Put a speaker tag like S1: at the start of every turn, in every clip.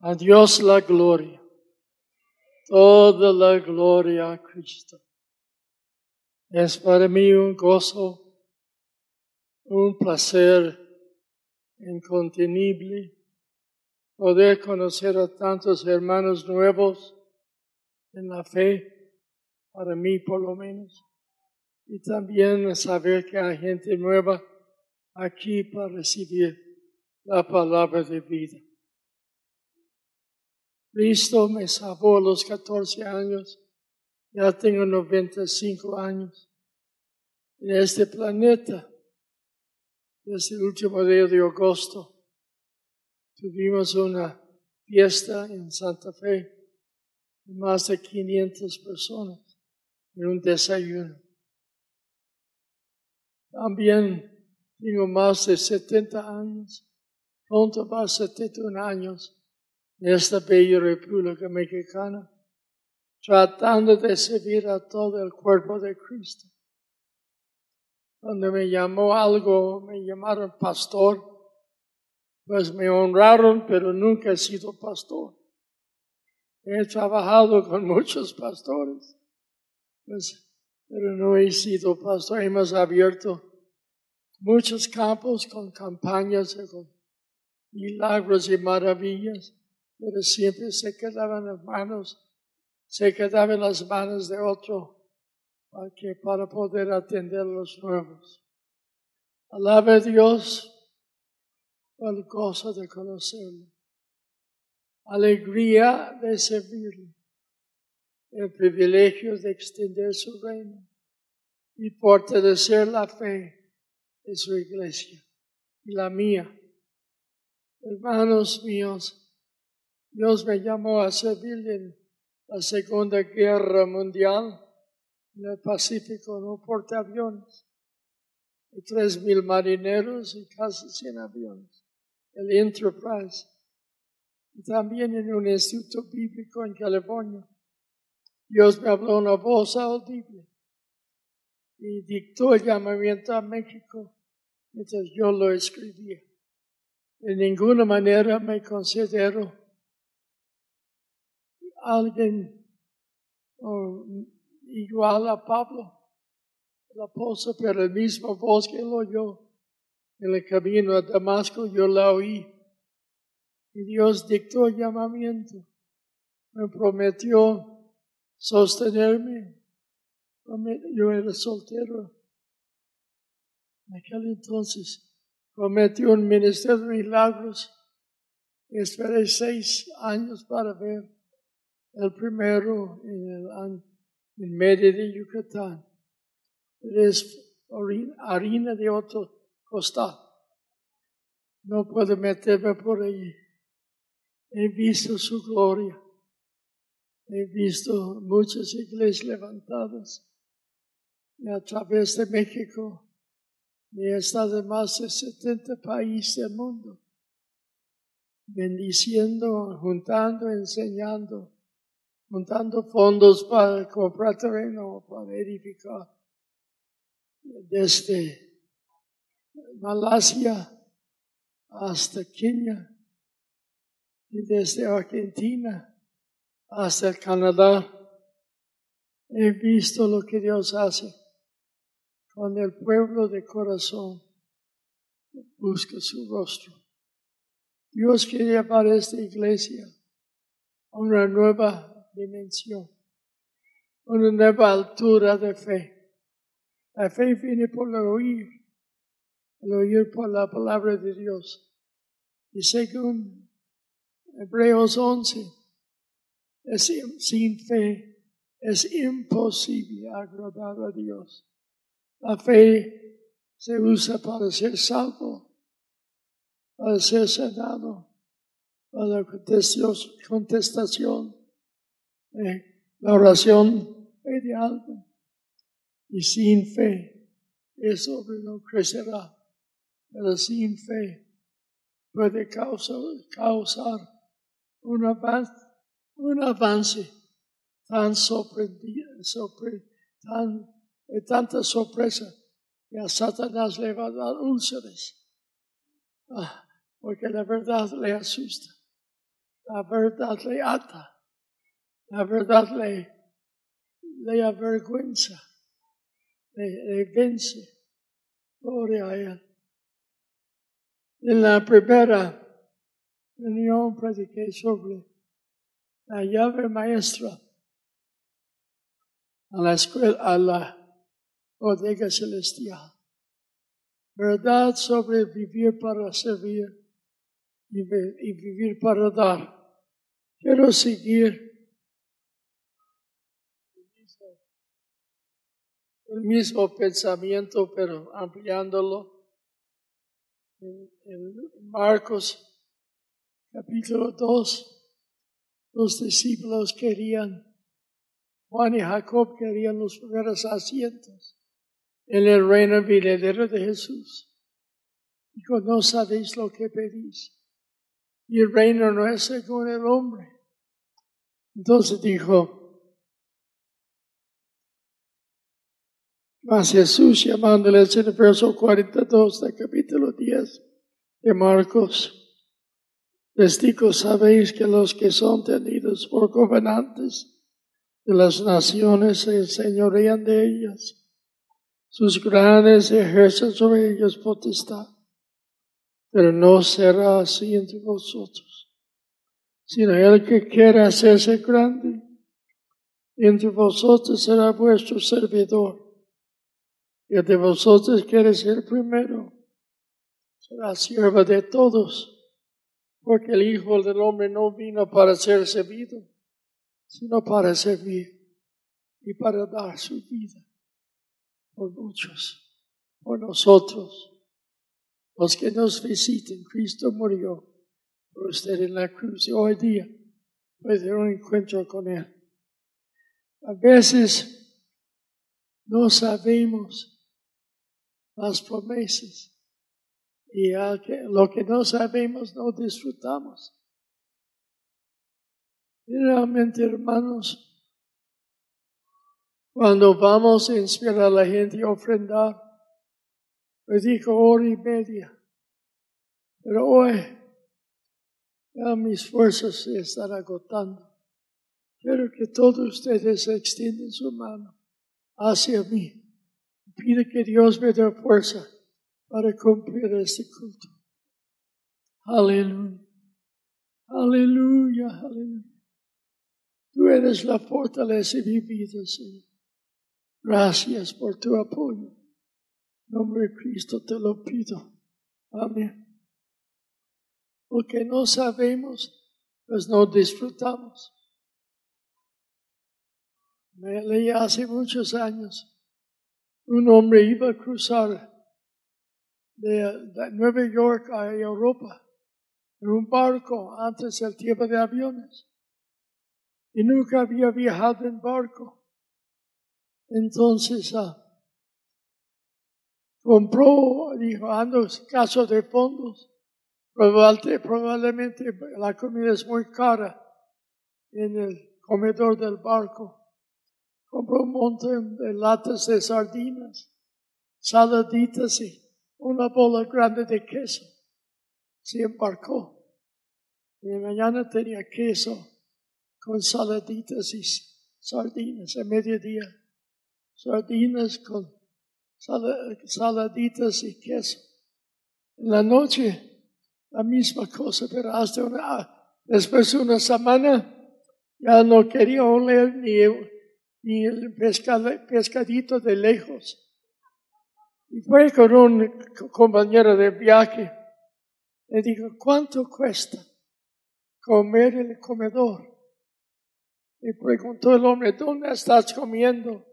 S1: A Dios la gloria. Toda la gloria a Cristo. Es para mí un gozo, un placer incontenible poder conocer a tantos hermanos nuevos en la fe, para mí por lo menos, y también saber que hay gente nueva aquí para recibir la palabra de vida. Cristo me salvó a los 14 años, ya tengo 95 años. En este planeta, desde el último día de agosto, tuvimos una fiesta en Santa Fe de más de 500 personas en un desayuno. También tengo más de 70 años, pronto va a 71 años en esta bella República Mexicana, tratando de servir a todo el cuerpo de Cristo. Cuando me llamó algo, me llamaron pastor, pues me honraron, pero nunca he sido pastor. He trabajado con muchos pastores, pues, pero no he sido pastor. Hemos abierto muchos campos con campañas, con milagros y maravillas, pero siempre se quedaban las se quedaban las manos de otro para, que, para poder atender los nuevos. Alabe a Dios por el gozo de conocerlo, alegría de servirle, el privilegio de extender su reino y fortalecer la fe de su iglesia y la mía. Hermanos míos, Dios me llamó a servir en la Segunda Guerra Mundial en el Pacífico, no portaaviones, y tres mil marineros y casi cien aviones, el Enterprise, y también en un instituto bíblico en California. Dios me habló una voz audible y dictó el llamamiento a México mientras yo lo escribía. De ninguna manera me considero alguien igual a Pablo, el apóstol, pero el mismo voz que él oyó en el camino a Damasco, yo la oí. Y Dios dictó el llamamiento, me prometió sostenerme. Yo era soltero en aquel entonces. Prometió un ministerio de milagros. Esperé seis años para ver el primero en el en medio de Yucatán. Es harina de otro costal. No puedo meterme por ahí. He visto su gloria. He visto muchas iglesias levantadas. Y a través de México, he estado en más de 70 países del mundo, bendiciendo, juntando, enseñando montando fondos para comprar terreno, para edificar. Desde Malasia hasta Kenia y desde Argentina hasta Canadá. He visto lo que Dios hace con el pueblo de corazón. Busca su rostro. Dios quiere llevar esta iglesia a una nueva dimensión, una nueva altura de fe. La fe viene por el oír, el oír por la palabra de Dios. Y según Hebreos 11, es, sin fe es imposible agradar a Dios. La fe se usa para ser salvo, para ser sanado, para la contestación la oración fe de algo y sin fe eso no crecerá, pero sin fe puede causar, causar un avance, un avance tan sorprendido, tan, de tanta sorpresa que a Satanás le va a dar úlceras, ah, porque la verdad le asusta. La verdad le ata. La verdad le, le avergüenza. Le, le vence. Gloria a Él. En la primera reunión prediqué sobre la llave maestra a la escuela, a la bodega celestial. Verdad sobre vivir para servir y vivir para dar. Quiero seguir el mismo pensamiento, pero ampliándolo. En, Marcos capítulo 2, los discípulos querían, Juan y Jacob querían los primeros asientos en el reino venidero de Jesús. Dijo, no sabéis lo que pedís. Y el reino no es según el hombre. Entonces dijo, Mas Jesús llamándoles en el verso 42 del capítulo 10 de Marcos, les digo, sabéis que los que son tenidos por gobernantes de las naciones se señorean de ellas. Sus grandes ejercen sobre ellos potestad. Pero no será así entre vosotros, sino el que quiera hacerse grande entre vosotros será vuestro servidor y de vosotros quiere ser primero, será siervo de todos, porque el Hijo del Hombre no vino para ser servido, sino para servir y para dar su vida por muchos, por nosotros. Los que nos visiten, Cristo murió por usted en la cruz y hoy día puede tener un encuentro con Él. A veces no sabemos las promesas. Y lo que no sabemos no disfrutamos. Y realmente, hermanos, cuando vamos a inspirar a la gente a ofrendar, les dijo hora y media. Pero hoy ya mis fuerzas se están agotando. Quiero que todos ustedes extiendan su mano hacia mí Pide que Dios me dé fuerza para cumplir este culto. Aleluya. Aleluya, aleluya. Tú eres la fortaleza de mi vida, Señor. Gracias por tu apoyo. En nombre de Cristo te lo pido. Amén. Porque no sabemos, pues no disfrutamos. Me leí hace muchos años un hombre iba a cruzar de, Nueva York a Europa en un barco antes del tiempo de aviones. Y nunca había viajado en barco. Entonces ah, compró, dijo, ando caso de fondos. Probablemente la comida es muy cara en el comedor del barco compró un montón de latas de sardinas, saladitas y una bola grande de queso. Se embarcó. Y mañana tenía queso con saladitas y sardinas a mediodía. Sardinas con saladitas y queso. En la noche, la misma cosa, pero hasta una, después de una semana, ya no quería oler ni y el pescadito de lejos. Y fue con un compañero de viaje. Le dijo, ¿cuánto cuesta comer el comedor? Y preguntó el hombre, ¿dónde estás comiendo?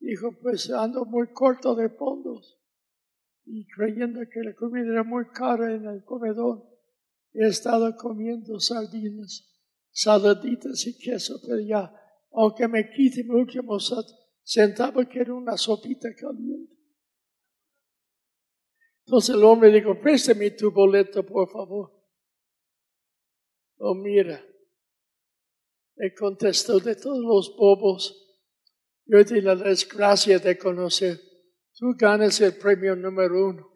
S1: Dijo, pues ando muy corto de fondos. Y creyendo que la comida era muy cara en el comedor, he estado comiendo sardinas, saladitas y queso, pero ya aunque me quite mi último centavo, quiero una sopita caliente. Entonces el hombre dijo, préstame tu boleto, por favor. Oh, mira, le contestó de todos los bobos. Yo te la desgracia de conocer. Tú ganas el premio número uno.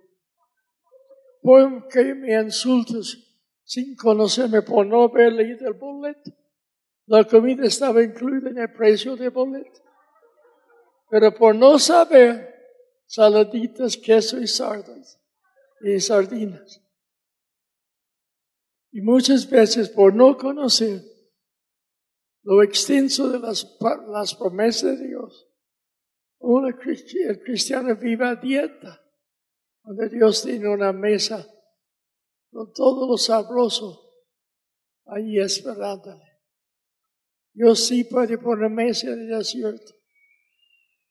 S1: Porque me insultas sin conocerme por no haber leído el boleto. La comida estaba incluida en el precio del boleto. Pero por no saber, saladitas, queso y sardas y sardinas. Y muchas veces por no conocer lo extenso de las, las promesas de Dios, una, el cristiano vive a dieta, donde Dios tiene una mesa con todo lo sabroso ahí esperándole. Dios sí puede poner mesa en el desierto.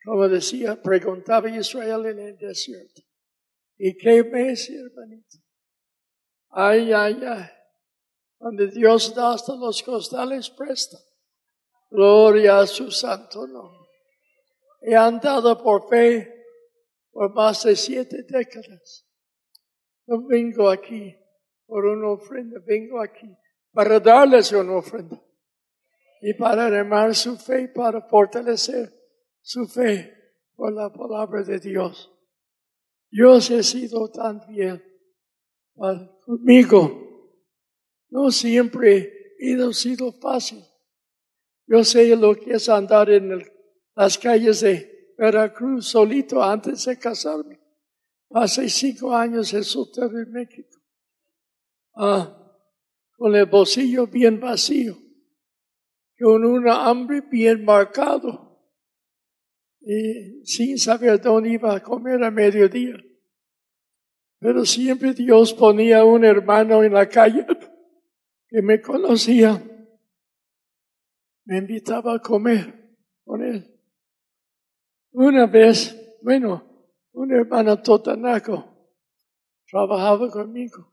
S1: Como decía, preguntaba Israel en el desierto. ¿Y qué mesa, hermanito? Ay, ay, ay. Donde Dios da hasta los costales presta. Gloria a su santo nombre. He andado por fe por más de siete décadas. No vengo aquí por una ofrenda, vengo aquí para darles una ofrenda y para animar su fe, para fortalecer su fe por la palabra de Dios. Dios ha sido tan fiel conmigo. No siempre ha sido fácil. Yo sé lo que es andar en las calles de Veracruz solito antes de casarme. Hace cinco años en soltero en México. Ah, con el bolsillo bien vacío, con una hambre bien marcado y sin saber dónde iba a comer a mediodía. Pero siempre Dios ponía un hermano en la calle que me conocía, me invitaba a comer con él. Una vez, bueno, un hermano totanaco trabajaba conmigo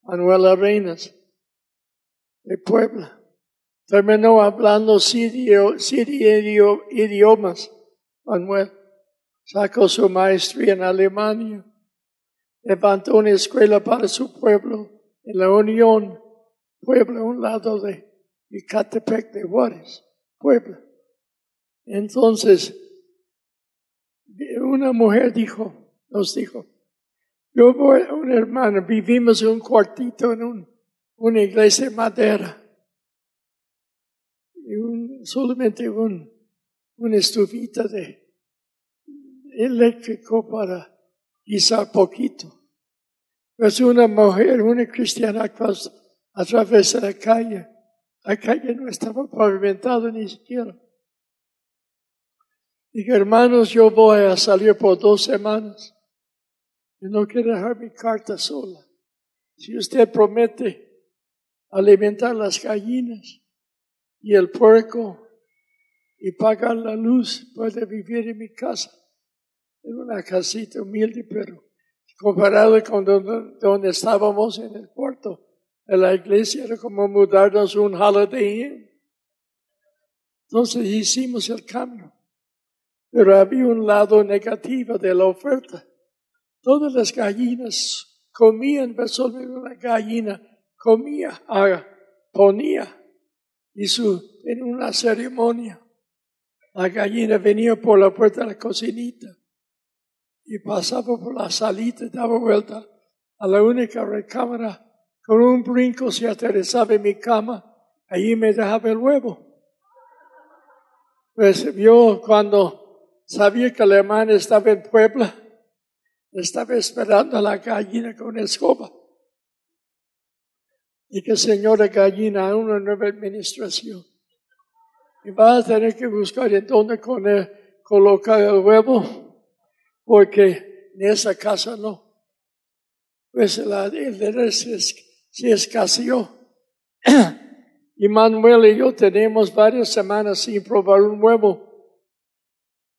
S1: Manuel Arenas, de Puebla. Terminó hablando sirio, idiomas. Manuel sacó su maestría en Alemania. Levantó una escuela para su pueblo en la Unión, Puebla, un lado de Icatepec de Juárez, Puebla. Entonces, una mujer dijo, nos dijo, yo voy a un hermano, vivimos en un cuartito en un, una iglesia de madera. Solamente un, una estufita de eléctrico para guisar poquito. Pues una mujer, una cristiana a través de la calle. La calle no estaba pavimentada ni siquiera. Dije, hermanos, yo voy a salir por dos semanas. Yo no quiero dejar mi carta sola. Si usted promete alimentar las gallinas y el puerco y pagar la luz, puede vivir en mi casa. En una casita humilde, pero comparado con donde, estábamos en el puerto en la iglesia, era como mudarnos un holiday Entonces hicimos el cambio. Pero había un lado negativo de la oferta Todas las gallinas comían, solo una gallina comía, ponía, y su, en una ceremonia, la gallina venía por la puerta de la cocinita y pasaba por la salita, daba vuelta a la única recámara, con un brinco se aterrizaba en mi cama, allí me dejaba el huevo. Pues vio cuando sabía que la hermana estaba en Puebla, estaba esperando a la gallina con escoba. Y que señora gallina, una nueva administración. Y va a tener que buscar en dónde colocar el huevo, porque en esa casa no. Pues la, el derecho se, se escaseó. Y Manuel y yo tenemos varias semanas sin probar un huevo,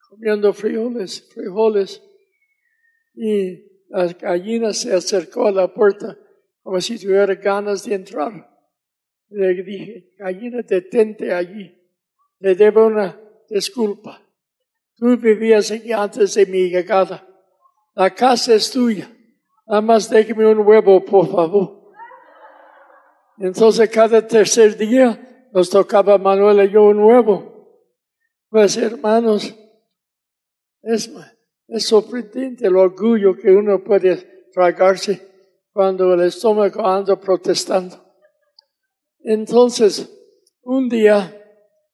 S1: comiendo frijoles, frijoles. Y la gallina se acercó a la puerta como si tuviera ganas de entrar. Le dije, gallina, detente allí. Le debo una disculpa. Tú vivías aquí antes de mi llegada. La casa es tuya. Nada más déjeme un huevo, por favor. Entonces cada tercer día nos tocaba Manuel y yo un huevo. Pues hermanos, es es sorprendente el orgullo que uno puede tragarse cuando el estómago anda protestando. Entonces, un día,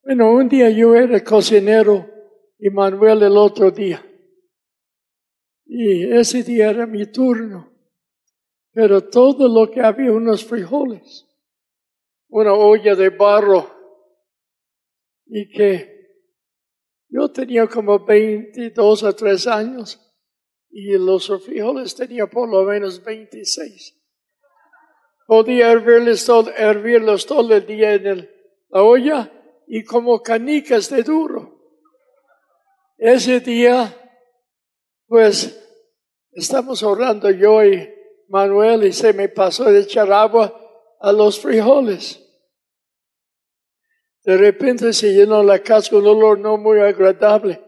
S1: bueno, un día yo era cocinero y Manuel el otro día. Y ese día era mi turno. Pero todo lo que había, unos frijoles, una olla de barro, y que yo tenía como 22 o 3 años y los frijoles tenía por lo menos 26. Podía hervirlos todo, hervirlos todo el día en la olla y como canicas de duro. Ese día, pues, estamos orando yo y Manuel y se me pasó de echar agua a los frijoles. De repente se llenó la casa con un olor no muy agradable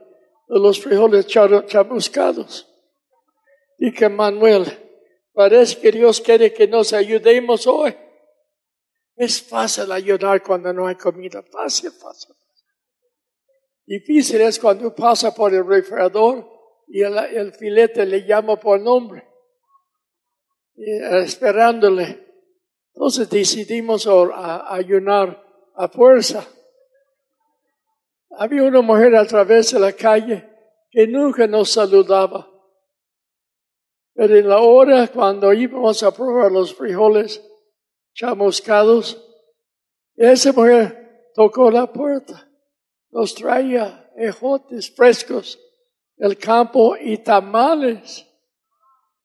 S1: de los frijoles chamuscados. Dije, Manuel, parece que Dios quiere que nos ayudemos hoy. Es fácil ayudar cuando no hay comida. Fácil, fácil. Difícil es cuando pasa por el refrigerador y el, filete le llama por nombre, esperándole. Entonces decidimos ayunar a fuerza. Había una mujer a través de la calle que nunca nos saludaba. Pero en la hora cuando íbamos a probar los frijoles chamuscados, esa mujer tocó la puerta. Nos traía ejotes frescos del campo y tamales.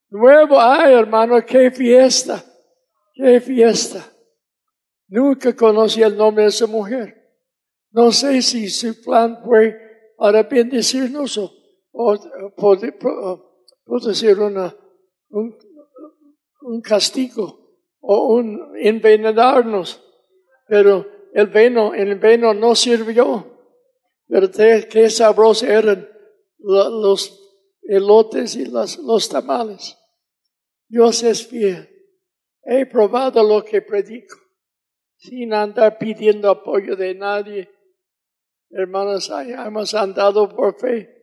S1: Nuevo, ay hermano, qué fiesta, qué fiesta. Nunca conocí el nombre de esa mujer. No sé si su plan fue para bendecirnos o, o, ser una, un, un, castigo o un envenenarnos. Pero el veno, el veno no sirvió. Pero qué sabrosos eran los elotes y los tamales. Dios es fiel. He probado lo que predico sin andar pidiendo apoyo de nadie. Hermanos, hemos andado por fe.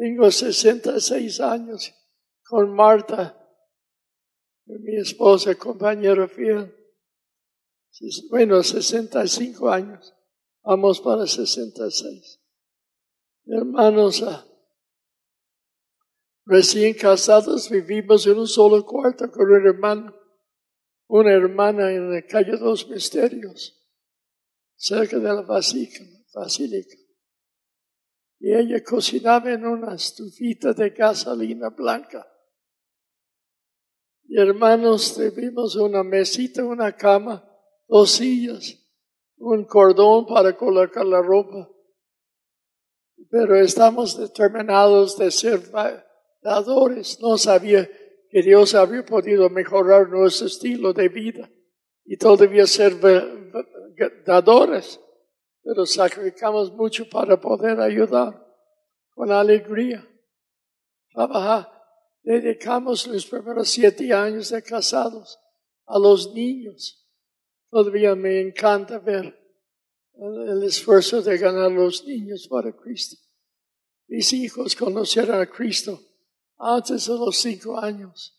S1: Tengo 66 años con Marta, mi esposa, compañera fiel. Bueno, 65 años. Vamos para 66. Hermanos, ah, recién casados vivimos en un solo cuarto con un hermano una hermana en la calle Dos Misterios, cerca de la basílica. Y ella cocinaba en una estufita de gasolina blanca. Y hermanos, tuvimos una mesita, una cama, dos sillas, un cordón para colocar la ropa. Pero estamos determinados de ser dadores. No sabía que Dios había podido mejorar nuestro estilo de vida y todavía ser dadores, pero sacrificamos mucho para poder ayudar con alegría. Trabajar. Dedicamos los primeros siete años de casados a los niños. Todavía me encanta ver el esfuerzo de ganar los niños para Cristo. Mis hijos conocieron a Cristo antes de los cinco años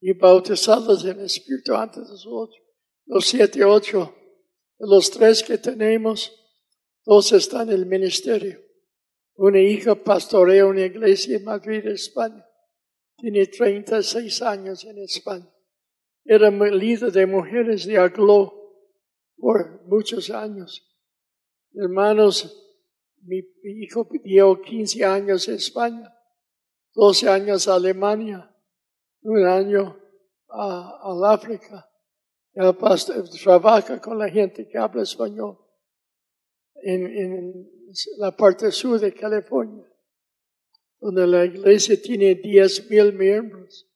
S1: y bautizados en el Espíritu antes de los ocho. Los siete, ocho. De los tres que tenemos, dos están en el ministerio. Una hija pastorea una iglesia en Madrid, España. Tiene 36 años en España. Era líder de mujeres de Aglo por muchos años. Hermanos, mi hijo dio 15 años en España 12 años a Alemania, un año a, al África. El pastor trabaja con la gente que habla español en, la parte sur de California, donde la iglesia tiene 10 mil miembros,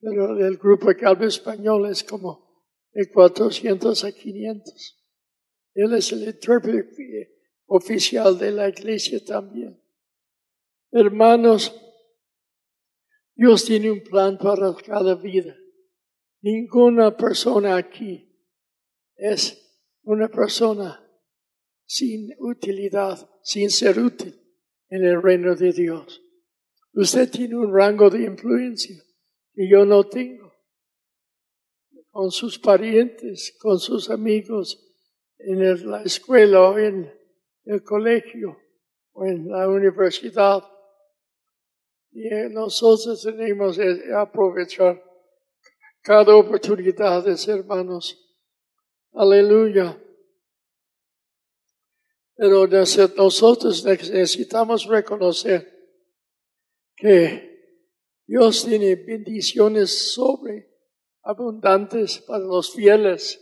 S1: pero el grupo que habla español es como de 400 a 500. Él es el intérprete oficial de la iglesia también. Hermanos, Dios tiene un plan para cada vida. Ninguna persona aquí es una persona sin utilidad, sin ser útil en el reino de Dios. Usted tiene un rango de influencia que yo no tengo. con sus parientes, con sus amigos en la escuela en el colegio o en la universidad. Y nosotros tenemos que aprovechar cada oportunidad, hermanos. Aleluya. Pero nosotros necesitamos reconocer que Dios tiene bendiciones sobre abundantes para los fieles,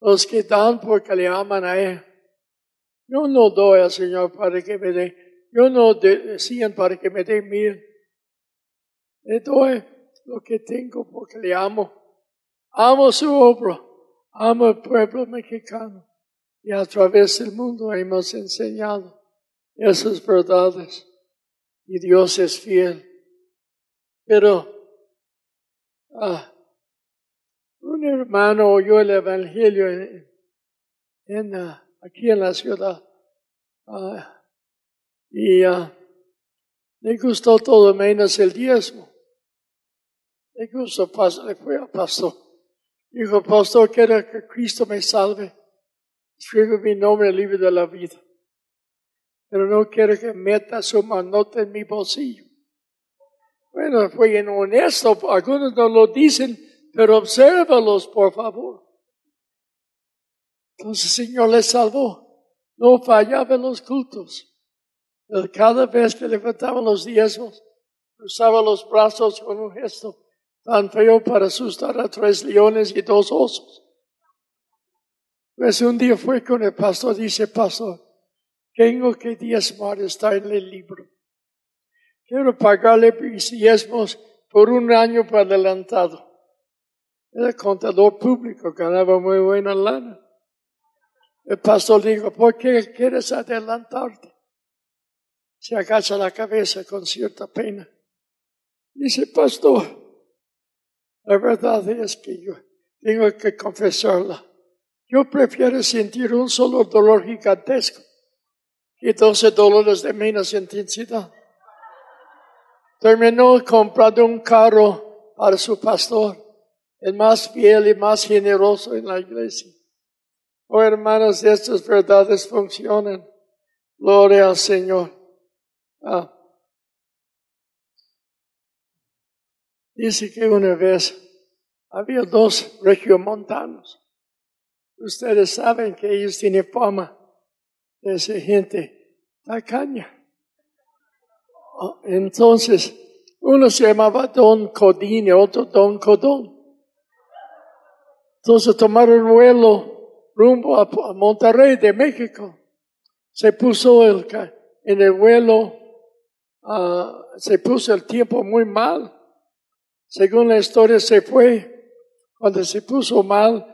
S1: los que dan porque le aman a Él. Yo no doy al Señor para que me dé, yo no decían para que me dé mil. Le doy lo que tengo porque le amo. Amo su obra, amo el pueblo mexicano y a través del mundo hemos enseñado esas verdades y Dios es fiel. Pero ah, un hermano oyó el Evangelio en, ah, aquí en la ciudad ah, y le gustó todo menos el diezmo. Gustó, le fue al pastor. Dijo, pastor, quiero que Cristo me salve. Escribe mi nombre en el libro de la vida. Pero no quiero que meta su manota en mi bolsillo. Bueno, fue honesto. Algunos no lo dicen, pero obsérvalos, por favor. Entonces el Señor le salvó. No fallaba en los cultos. Cada vez que levantaba los diezmos, usaba los brazos con un gesto tan feo para asustar a tres leones y dos osos. Pues un día fue con el pastor, dice, pastor, tengo que diezmar, está en el libro. Quiero pagarle diezmos por un año adelantado. Era contador público, ganaba muy buena lana. El pastor dijo, ¿por qué quieres adelantarte? Se agacha la cabeza con cierta pena. Dice, pastor, la verdad es que yo tengo que confesarla. Yo prefiero sentir un solo dolor gigantesco que 12 dolores de menos intensidad. Terminó comprando un carro para su pastor, el más fiel y más generoso en la iglesia. Oh hermanos, estas verdades funcionan. Gloria al Señor. Ah. Dice que una vez había dos regiomontanos Ustedes saben que ellos tienen fama de ser gente tacaña. Oh, entonces, uno se llamaba Don Codín y otro Don Codón. Entonces tomaron vuelo rumbo a, Monterrey de México. Se puso el, en el vuelo, uh, se puso el tiempo muy mal. Según la historia se fue, cuando se puso mal,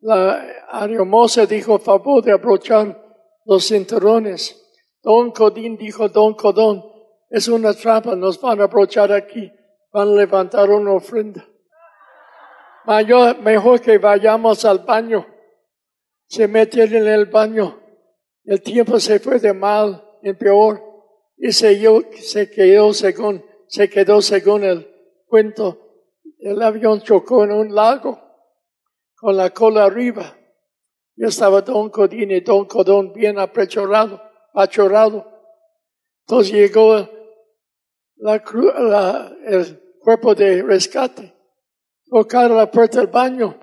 S1: la Ariomosa dijo favor de abrochar los cinturones. Don Codín dijo, Don Codón, es una trampa, nos van a abrochar aquí, van a levantar una ofrenda. Mayor, mejor que vayamos al baño. Se metieron en el baño. El tiempo se fue de mal en peor y se, se quedó según, se quedó según el cuento. El avión chocó en un lago con la cola arriba. Yo estaba Don Codín y Don Codón bien apechorado, achorrado. Entonces llegó la, el cuerpo de rescate. Tocaron la puerta del baño.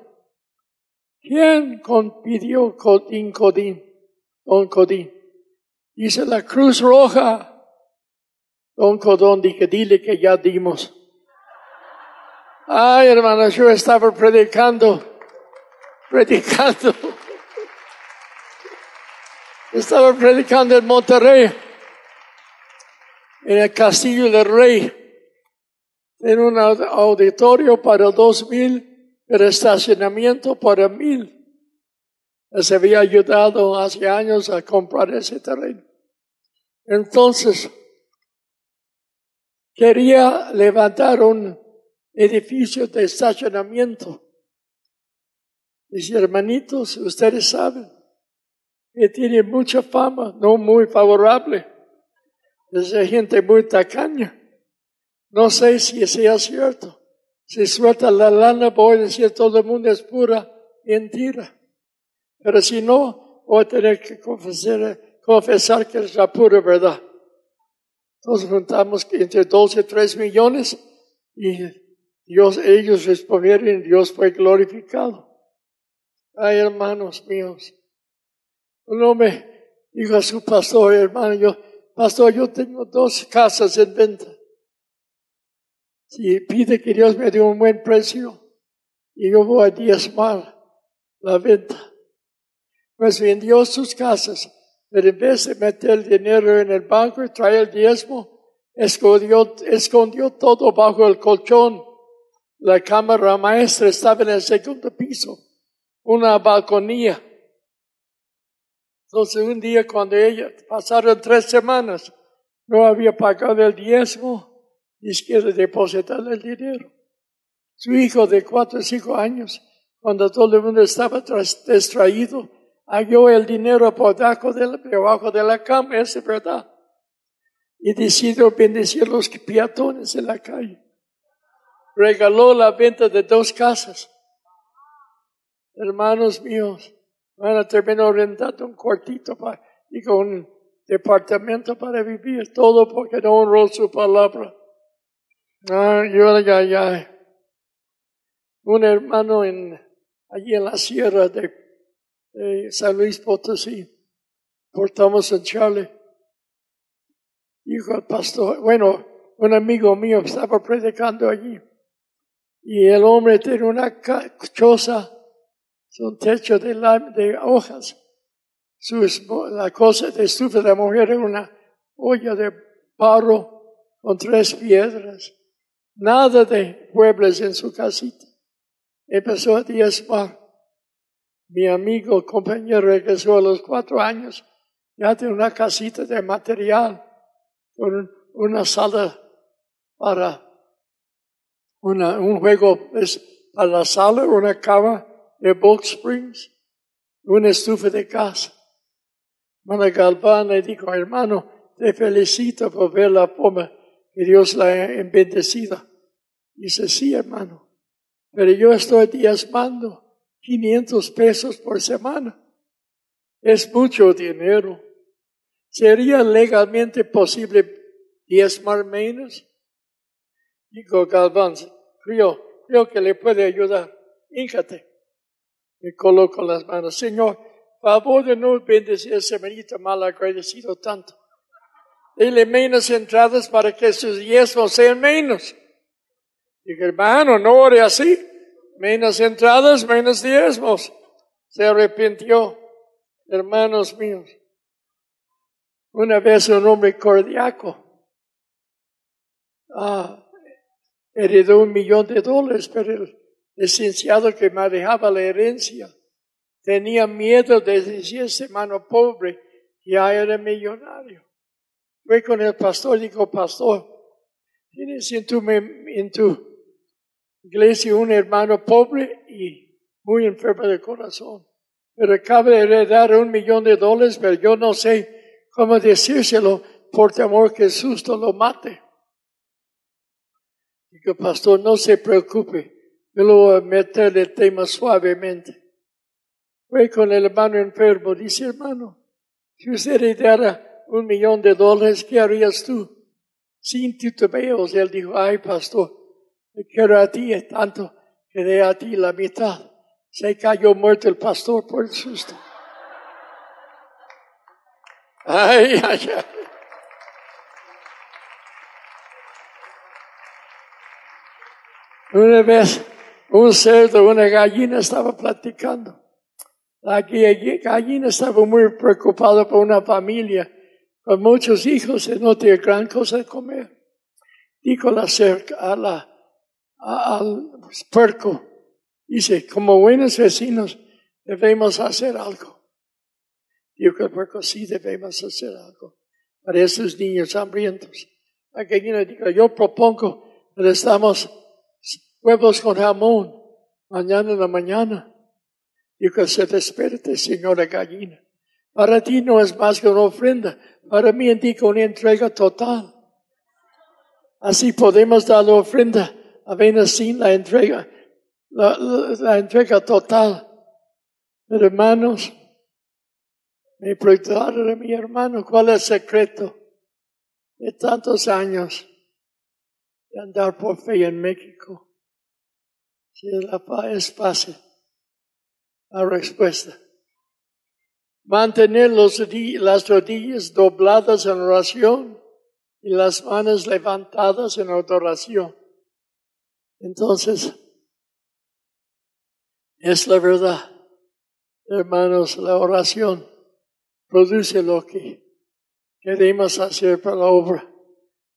S1: ¿Quién pidió Codín Codín? Don Codín. Dice la Cruz Roja. Don Codón dije, dile que ya dimos. Ay, hermano, yo estaba predicando predicando. Estaba predicando en Monterrey, en el Castillo del Rey, en un auditorio para dos mil, el estacionamiento para mil. Se había ayudado hace años a comprar ese terreno. Entonces, quería levantar un edificio de estacionamiento Dice, hermanitos, ustedes saben que tiene mucha fama, no muy favorable. Es gente muy tacaña. No sé si sea cierto. Si suelta la lana, voy a decir todo el mundo es pura mentira. Pero si no, voy a tener que confesar, confesar que es la pura verdad. Entonces juntamos entre 12 y 3 millones y Dios, ellos respondieron Dios fue glorificado. Ay, hermanos míos. Un hombre dijo a su pastor, hermano, yo, pastor, yo tengo dos casas en venta. Si pide que Dios me dé un buen precio y yo voy a diezmar la venta. Pues vendió sus casas, pero en vez de meter el dinero en el banco y traer el diezmo, escondió, escondió todo bajo el colchón. La cámara maestra estaba en el segundo piso, una balconía. Entonces un día cuando ella, pasaron tres semanas, no había pagado el diezmo, y quiere depositarle el dinero. Su hijo de cuatro o cinco años, cuando todo el mundo estaba distraído, halló el dinero por debajo de la, debajo de la cama, es verdad y decidió bendecir los peatones en la calle. Regaló la venta de dos casas. Hermanos míos, van a terminar rentando un cuartito y con un departamento para vivir, todo porque no honró su palabra. Ay, ay, ay, ay. Un hermano allí en la sierra de, de San Luis Potosí, portamos en Charlie dijo el pastor, bueno, un amigo mío estaba predicando allí y el hombre tiene una choza, un techo de, de hojas. la cosa de estufa de la mujer era una olla de barro con tres piedras. Nada de muebles en su casita. Empezó a diezmar. Mi amigo, compañero, regresó a los cuatro años. Ya tiene una casita de material con una sala para una, un juego es para la sala, una cama de box springs, una estufa de casa. Mana Galván le dijo, hermano, te felicito por ver la forma que Dios la ha bendecido. Dice, sí, hermano, pero yo estoy diezmando 500 pesos por semana. Es mucho dinero. ¿Sería legalmente posible diezmar menos? Digo, Galván, creo, creo que le puede ayudar. Híncate. Me coloco las manos. Señor, favor de no bendecir a ese hermanito mal agradecido tanto. Dile menos entradas para que sus diezmos sean menos. Digo, hermano, no ore así. Menos entradas, menos diezmos. Se arrepintió, hermanos míos. Una vez un hombre cardíaco ah, heredó un millón de dólares, pero el licenciado que manejaba la herencia tenía miedo de decir ese hermano pobre ya era millonario. Fue con el pastor dijo, pastor, tienes en tu, en tu iglesia un hermano pobre y muy enfermo de corazón, pero acaba de heredar un millón de dólares, pero yo no sé ¿Cómo decírselo por temor que el susto lo mate? Digo, pastor, no se preocupe, yo lo voy a meter el tema suavemente. Fue con el hermano enfermo, dice hermano, si usted heredara un millón de dólares, ¿qué harías tú? Sin titubeos, él dijo, ay pastor, me quiero a ti tanto que dé a ti la mitad. Se cayó muerto el pastor por el susto. Ay, ay, ay. Una vez un cerdo, una gallina estaba platicando. La gallina estaba muy preocupada por una familia con muchos hijos y no tiene gran cosa de comer. Dijo la cerca al puerco, dice, como buenos vecinos debemos hacer algo. Yo creo que sí debemos hacer algo para esos niños hambrientos. La gallina dijo, yo propongo que les damos huevos con jamón mañana en la mañana. Dijo, se despierte, señora gallina. Para ti no es más que una ofrenda. Para mí indica una entrega total. Así podemos dar la ofrenda apenas sin la entrega, la, la- la entrega total. Pero hermanos, me preguntaron a mi hermano cuál es el secreto de tantos años de andar por fe en México. Si la es fácil, la respuesta. Mantener los las rodillas dobladas en oración y las manos levantadas en adoración. Entonces, es la verdad. Hermanos, la oración produce lo que queremos hacer para la obra,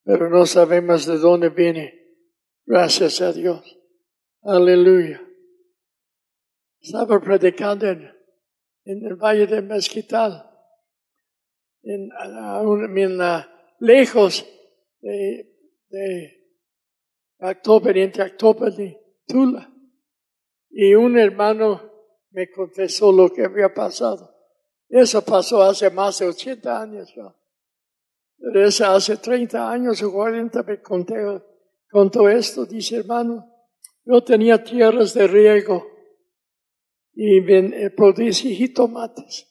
S1: pero no sabemos de dónde viene. Gracias a Dios. Aleluya. Estaba predicando en, en el Valle de Mezquital, en, en la- lejos de, de entre October y Tula. Y un hermano me confesó lo que había pasado. Eso pasó hace más de 80 años hace 30 años o 40 me conté, contó esto. Dice, hermano, yo tenía tierras de riego y eh, producí jitomates.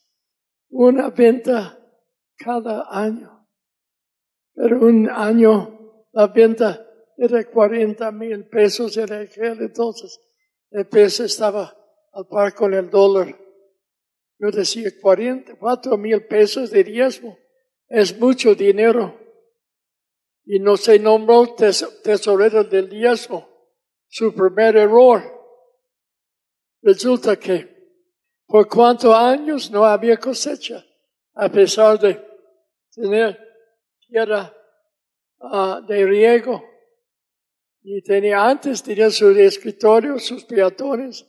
S1: Una venta cada año. Pero un año la venta era 40 mil pesos en aquel entonces. El peso estaba al par con el dólar. Yo decía 44 mil pesos de diezmo. Es mucho dinero. Y no se nombró tes- tesorero del diezmo. Su primer error. Resulta que por cuántos años no había cosecha, a pesar de tener tierra ah, de riego. Y tenía antes, tenía su escritorio, sus peatones.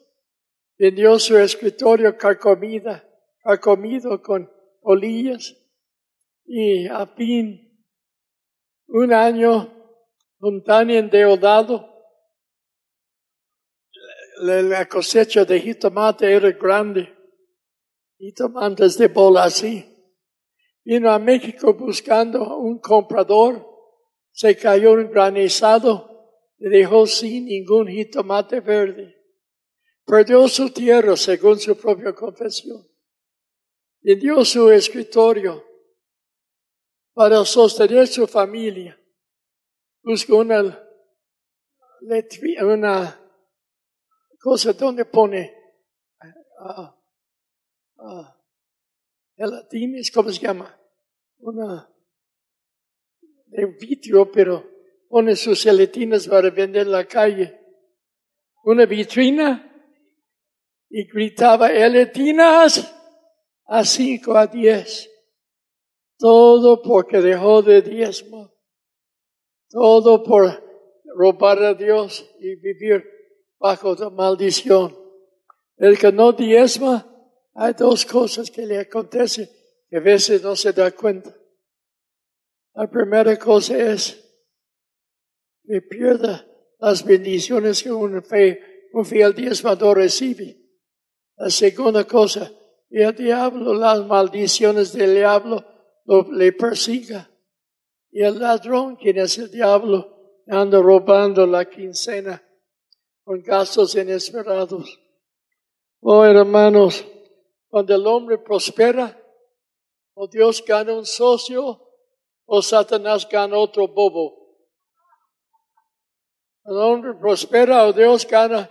S1: Vendió su escritorio carcomida, carcomido con olillas. Y a fin, un año, un tan endeudado, la, cosecha de jitomate era grande. Jitomates de bola así. Vino a México buscando un comprador. Se cayó un granizado y dejó sin ningún jitomate verde. Perdió su tierra según su propia confesión. Vendió su escritorio para sostener su familia. Buscó una, una cosa donde pone ah, ah, gelatines, ¿cómo se llama? Una de vidrio, pero pone sus gelatinas para vender en la calle. Una vitrina y gritaba, gelatinas a cinco, a diez. Todo porque dejó de diezmo. Todo por robar a Dios y vivir bajo maldición. El que no diezma, hay dos cosas que le acontecen que a veces no se da cuenta. La primera cosa es que pierda las bendiciones que un, fe, un fiel diezmador recibe. La segunda cosa, y el diablo, las maldiciones del diablo lo, le persiga. Y el ladrón, quien es el diablo, anda robando la quincena con gastos inesperados. Oh hermanos, cuando el hombre prospera, o Dios gana un socio, o Satanás gana otro bobo. El hombre prospera o Dios gana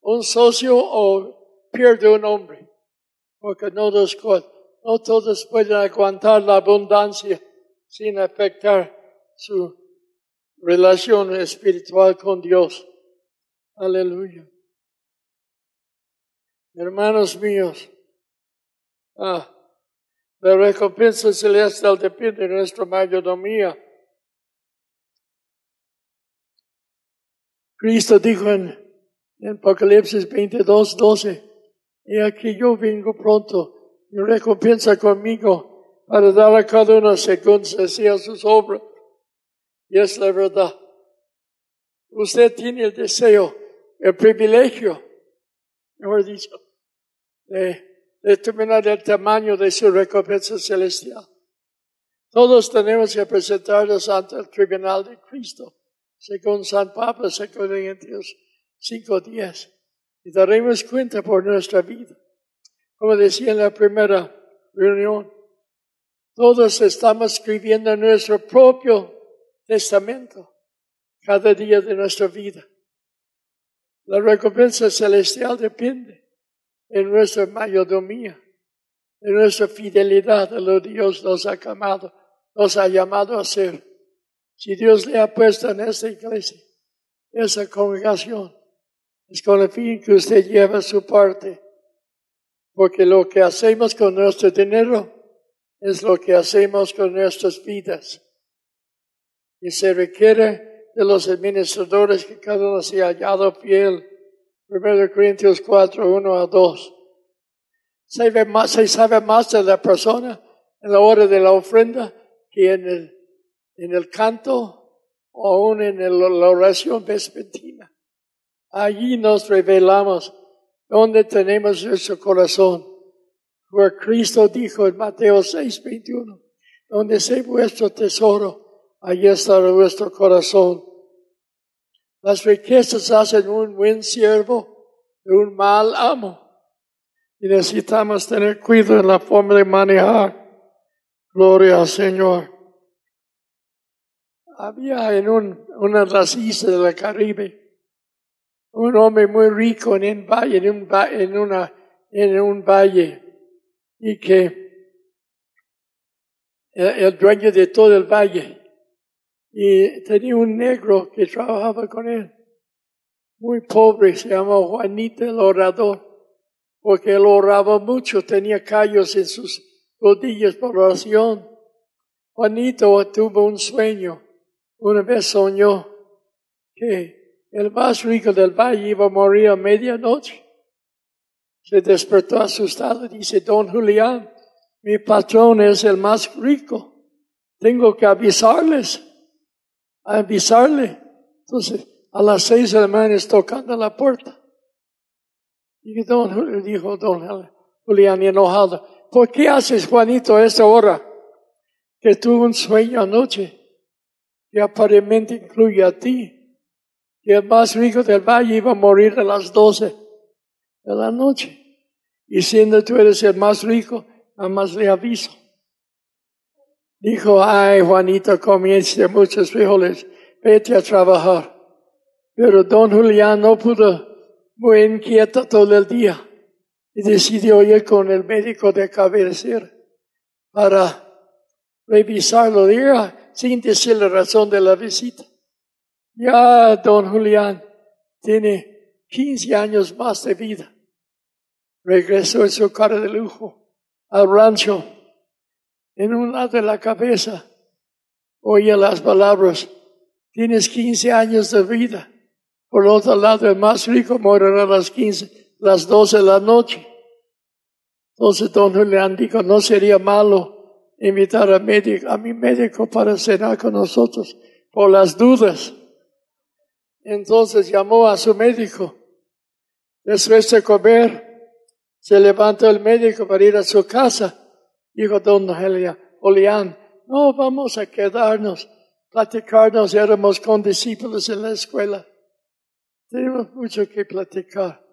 S1: un socio o pierde un hombre. Porque no, cosas- no todos pueden aguantar la abundancia sin afectar su relación espiritual con Dios. Aleluya. Hermanos míos, ah, la recompensa celestial depende de nuestra mayordomía. Cristo dijo en, en Apocalipsis 22, 12, y aquí yo vengo pronto, y recompensa conmigo para dar a cada uno según sea sus obras. Y es la verdad. Usted tiene el deseo, el privilegio, mejor dicho, de determinar el tamaño de su recompensa celestial. Todos tenemos que presentarnos ante el tribunal de Cristo según San Pablo, según Corintios 5.10. Y daremos cuenta por nuestra vida. Como decía en la primera reunión, todos estamos escribiendo nuestro propio testamento cada día de nuestra vida. La recompensa celestial depende de nuestra mayordomía, de nuestra fidelidad a lo que Dios nos ha llamado, nos ha llamado a ser. Si Dios le ha puesto en esta iglesia, esa congregación, es con el fin que usted lleva su parte, porque lo que hacemos con nuestro dinero es lo que hacemos con nuestras vidas. Y se requiere de los administradores que cada uno se ha hallado fiel. 1 Corintios 4, 1 a 2. Se, más, se sabe más de la persona en la hora de la ofrenda que en el, en el canto o aún en la oración vespertina. Allí nos revelamos dónde tenemos nuestro corazón. Porque Cristo dijo en Mateo 6, 21, donde sea vuestro tesoro, allí estará vuestro corazón. Las riquezas hacen un buen siervo y un mal amo. Y necesitamos tener cuidado en la forma de manejar. Gloria al Señor. Había en un, una de las islas del Caribe un hombre muy rico en un valle, en, un, en, en un valle, y que el dueño de todo el valle y tenía un negro que trabajaba con él, muy pobre, se llamaba Juanito el orador, porque él oraba mucho, tenía callos en sus rodillas por oración. Juanito tuvo un sueño, una vez soñó que el más rico del valle iba a morir a medianoche. Se despertó asustado y dice, don Julián, mi patrón es el más rico, tengo que avisarles a avisarle. Entonces, a las seis de la mañana tocando la puerta. Y don, dijo don Julián enojado, ¿por qué haces, Juanito, a esta hora? Que tuvo un sueño anoche que aparentemente incluye a ti. Que el más rico del valle iba a morir a las doce de la noche. Y siendo tú eres el más rico, nada más le aviso. Dijo, ay, Juanito, comience muchos frijoles, vete a trabajar. Pero don Julián no pudo, muy inquieto todo el día, y decidió ir con el médico de cabecera para revisarlo, diga, sin decir la razón de la visita. Ya don Julián tiene 15 años más de vida. Regresó en su cara de lujo al rancho en un lado de la cabeza oye las palabras, tienes 15 años de vida. Por otro lado, el más rico morirá a las 15, las 12 de la noche. Entonces don Julián dijo, no sería malo invitar a, médico, a mi médico para cenar con nosotros por las dudas. Entonces llamó a su médico. Después de comer, se levantó el médico para ir a su casa Dijo don Julián, no vamos a quedarnos, platicarnos, éramos con discípulos en la escuela. Tenemos mucho que platicar.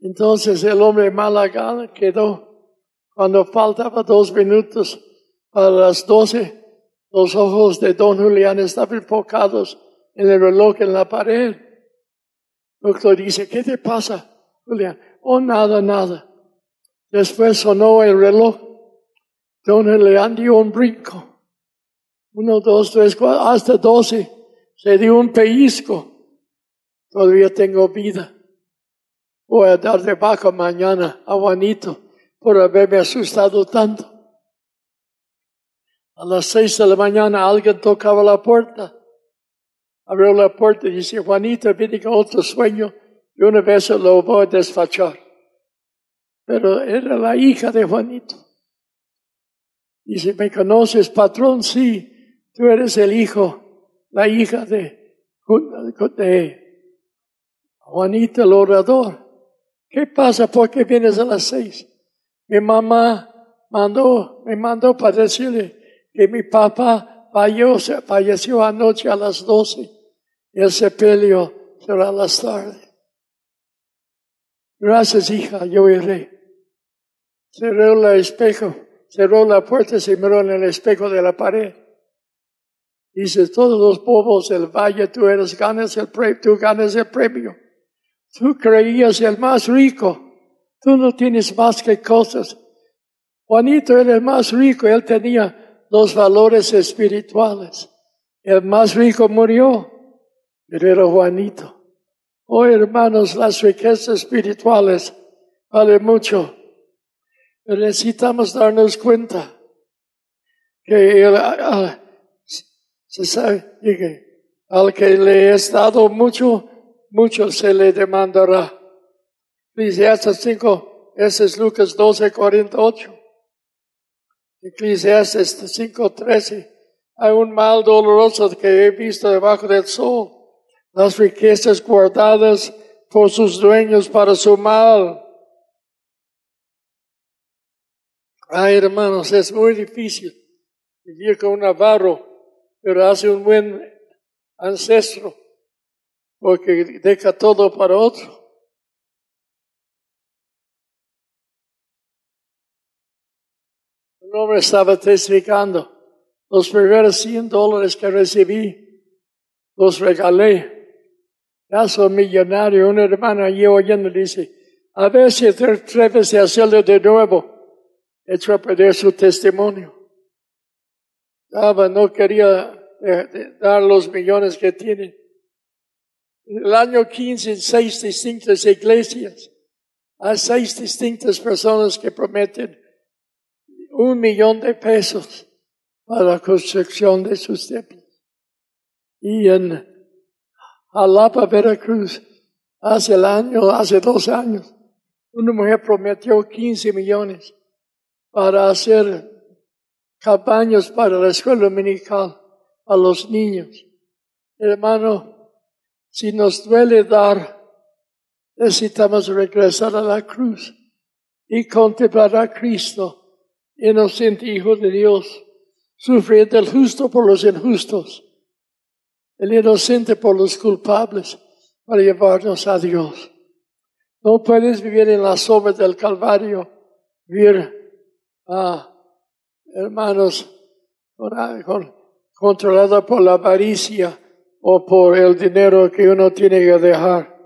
S1: Entonces el hombre mala quedó. Cuando faltaba dos minutos para las doce, los ojos de don Julián estaban enfocados en el reloj en la pared. Doctor dice, ¿qué te pasa, Julián? Oh, nada, nada. Después sonó el reloj Don le dio un brinco. Uno, dos, tres, cuatro, hasta doce. Se dio un pellizco. Todavía tengo vida. Voy a dar de baja mañana a Juanito por haberme asustado tanto. A las seis de la mañana alguien tocaba la puerta. Abrió la puerta y dice, Juanito, viene con otro sueño y una vez lo voy a desfachar. Pero era la hija de Juanito. Dice, ¿me conoces, patrón? Sí, tú eres el hijo, la hija de, de Juanita el orador. ¿Qué pasa? ¿Por qué vienes a las seis? Mi mamá mandó, me mandó para decirle que mi papá falleció, falleció anoche a las doce El sepelio será las tardes. Gracias, hija, yo iré. Cerró el espejo, cerró la puerta, se miró en el espejo de la pared. Dice, todos los pobres del valle, tú eres, ganas el premio, tú ganas el premio. Tú creías el más rico. Tú no tienes más que cosas. Juanito era el más rico, él tenía los valores espirituales. El más rico murió, pero era Juanito. Oh hermanos, las riquezas espirituales valen mucho. Necesitamos darnos cuenta que se sabe, al que le es dado mucho, mucho se le demandará. Eclesiastes 5, ese es Lucas 12, 48. Eclesiastes 5, 13. Hay un mal doloroso que he visto debajo del sol. Las riquezas guardadas por sus dueños para su mal. Ay, hermanos, es muy difícil vivir con un avaro pero hace un buen ancestro porque deja todo para otro. Un hombre estaba testificando. Los primeros 100 dólares que recibí, los regalé. Ya soy millonario. Un hermano allí oyendo dice, a ver si te atreves a hacerlo de nuevo. Echó a perder su testimonio. Daba, no quería eh, dar los millones que tiene. En el año 15, en seis distintas iglesias, hay seis distintas personas que prometen un millón de pesos para la construcción de sus templos. Y en Alapa, Veracruz, hace el año, hace dos años, una mujer prometió 15 millones para hacer campañas para la escuela dominical a los niños. Hermano, si nos duele dar, necesitamos regresar a la cruz y contemplar a Cristo, inocente Hijo de Dios, sufriendo el justo por los injustos, el inocente por los culpables, para llevarnos a Dios. No puedes vivir en la sombra del Calvario, vivir, ah, hermanos, con, controlada por la avaricia o por el dinero que uno tiene que dejar.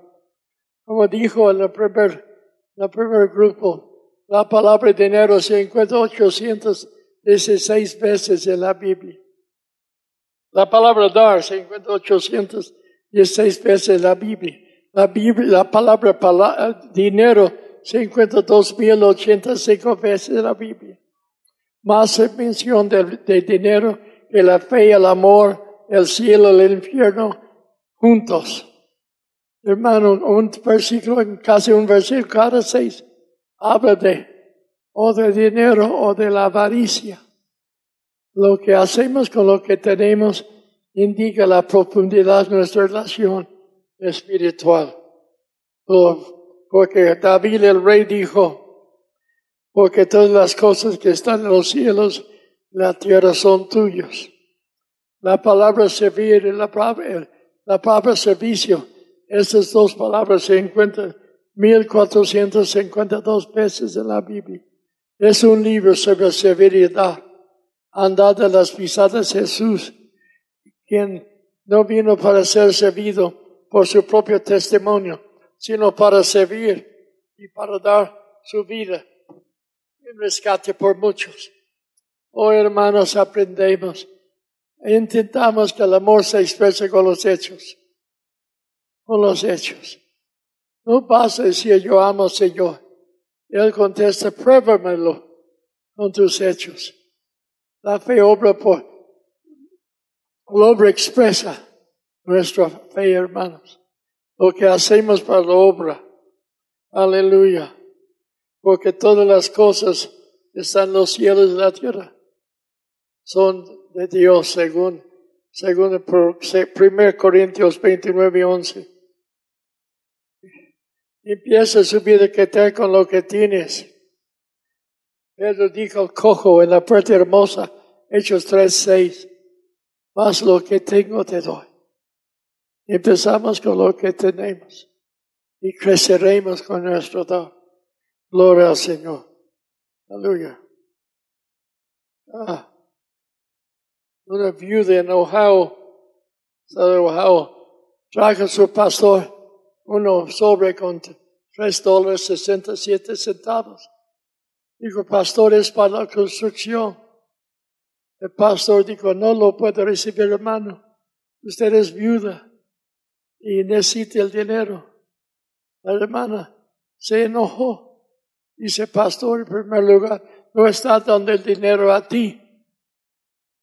S1: Como dijo en el primer, el primer grupo, la palabra dinero se encuentra 816 veces en la Biblia. La palabra dar se encuentra 816 veces en la Biblia. La, Biblia, la palabra, dinero se encuentra 2085 veces en la Biblia. Más mención de dinero y la fe, el amor, el cielo, el infierno, juntos. Hermano, un versículo, casi un versículo cada seis, habla de o de dinero o de la avaricia. Lo que hacemos con lo que tenemos indica la profundidad de nuestra relación espiritual. Porque David el rey dijo, porque todas las cosas que están en los cielos la tierra son tuyos. La palabra servir y la palabra, la palabra servicio, esas dos palabras se encuentran 1452 veces en la Biblia. Es un libro sobre severidad. Andad de las pisadas de Jesús, quien no vino para ser servido por su propio testimonio, sino para servir y para dar su vida en rescate por muchos. Oh hermanos, aprendemos. E intentamos que el amor se exprese con los hechos. Con los hechos. No basta decir yo amo Señor. Él contesta, pruébamelo con tus hechos. La fe obra por, la obra expresa nuestra fe, hermanos. Lo que hacemos para la obra. Aleluya. Porque todas las cosas están en los cielos y la tierra son de Dios según, según 1 Corintios 29 y 11. Empieza su vida que te con lo que tienes. Pedro dijo al cojo en la puerta hermosa, Hechos 3, 6, más lo que tengo te doy. Empezamos con lo que tenemos y creceremos con nuestro don. Gloria al Señor. Aleluya. Ah, una viuda en Ohio, Ohio, trajo su pastor uno sobre con tres dólares sesenta siete centavos. Dijo, pastor, es para la construcción. El pastor dijo, no lo puedo recibir, hermano. Usted es viuda y necesita el dinero. La hermana se enojó. Dice, pastor, en primer lugar, no está dando el dinero a ti.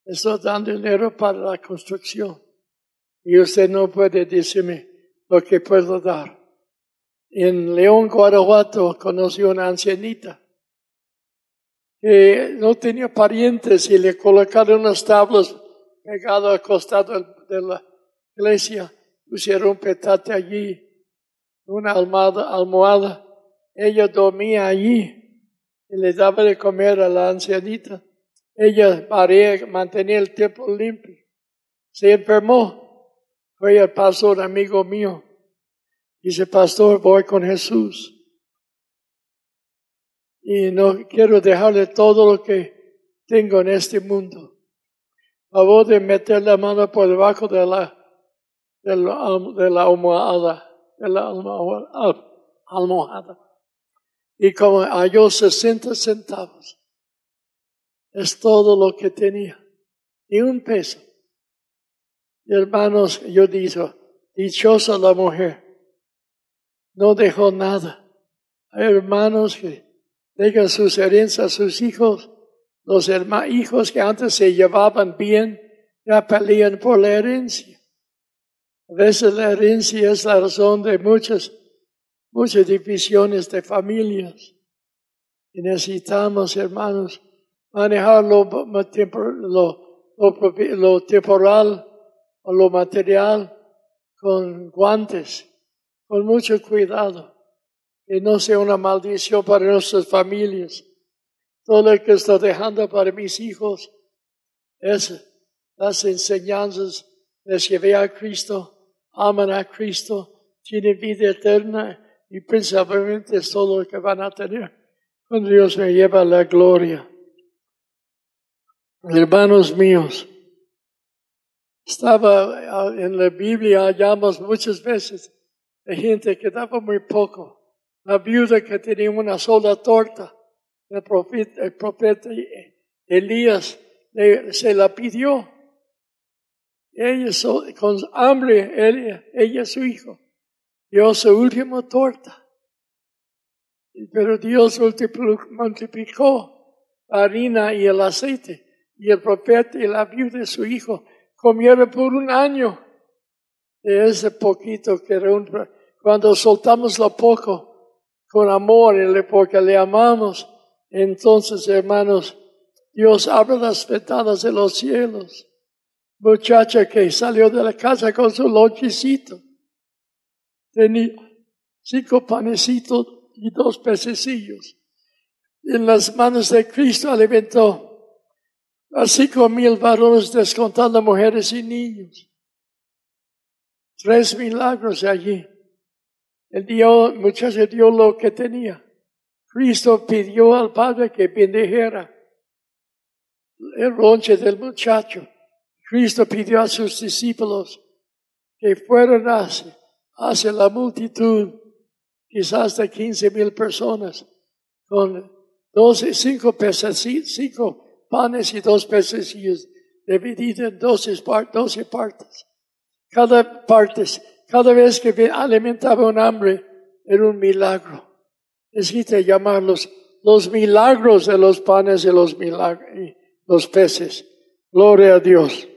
S1: Está dando dinero para la construcción. Y usted no puede decirme lo que puedo dar. En León, Guanajuato, conocí una ancianita que no tenía parientes y le colocaron unas tablas pegadas al costado de la iglesia. Pusieron un petate allí, una almohada, almohada. Ella dormía allí y le daba de comer a la ancianita. Ella paría, mantenía el tiempo limpio. Se enfermó. Fue el pastor amigo mío. Dice, pastor, voy con Jesús y no quiero dejarle todo lo que tengo en este mundo. Favor de meter la mano por debajo de la, de la, almohada, de la almohada. Y como halló 60 centavos, es todo lo que tenía. Y un peso. Hermanos, yo digo, dichosa la mujer. No dejó nada. Hermanos que dejan sus herencias a sus hijos. Los hijos que antes se llevaban bien, ya pelean por la herencia. A veces la herencia es la razón de muchas, muchas divisiones de familias. Y necesitamos, hermanos, manejar lo, lo temporal o lo material con guantes, con mucho cuidado que no sea una maldición para nuestras familias. Todo lo que estoy dejando para mis hijos es las enseñanzas, les llevé a Cristo, aman a Cristo, tienen vida eterna y principalmente es todo lo que van a tener cuando Dios me lleva a la gloria. Hermanos míos, estaba en la Biblia, hallamos muchas veces de gente que daba muy poco la viuda que tenía una sola torta, el profeta, el profeta Elías se la pidió. Ella con hambre, ella, ella su hijo, dio su última torta. Pero Dios multiplicó la harina y el aceite. Y el profeta y la viuda de su hijo comieron por un año de ese poquito que era un, cuando soltamos lo poco, con amor porque le amamos. Entonces, hermanos, Dios abre las ventanas de los cielos. Muchacha que salió de la casa con su lonchecito. Tenía cinco panecitos y dos pececillos. En las manos de Cristo alimentó a cinco mil varones descontando mujeres y niños. Tres milagros allí. El muchacho dio lo que tenía. Cristo pidió al Padre que bendijera el ronche del muchacho. Cristo pidió a sus discípulos que fueran hacia, hacia la multitud, quizás de 15 mil personas, con doce, cinco peces, cinco panes y dos pececillos, divididos en doce, doce partes. Cada parte cada vez que alimentaba un hambre, era un milagro. Necesita llamarlos los milagros de los panes y los y los peces. Gloria a Dios.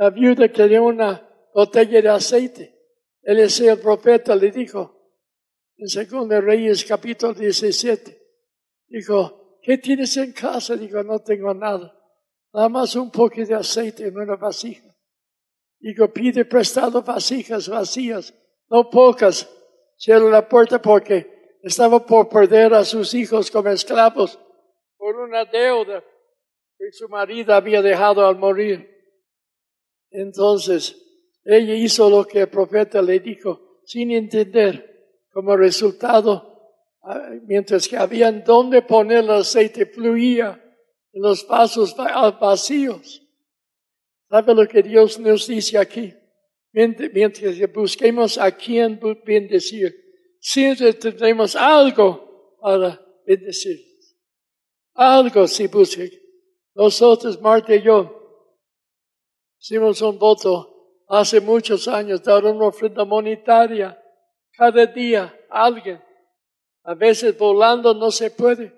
S1: La viuda quería una botella de aceite. El profeta, le dijo, en Segundo Reyes capítulo 17, dijo, ¿qué tienes en casa? Dijo, no tengo nada. Nada más un poco de aceite en una vasija. Digo, pide prestado vasijas vacías, no pocas. Cierra la puerta porque estaba por perder a sus hijos como esclavos por una deuda que su marido había dejado al morir. Entonces, Ella hizo lo que el profeta le dijo sin entender. Como resultado, ah, mientras que habían donde poner el aceite, fluía en los vasos vacíos. ¿Sabe lo que Dios nos dice aquí? Mientras busquemos a quien bendecir, siempre tendremos algo para bendecir. Algo si busque. Nosotros, Marta y yo, hicimos un voto hace muchos años, dar una ofrenda monetaria cada día a alguien. A veces volando no se puede.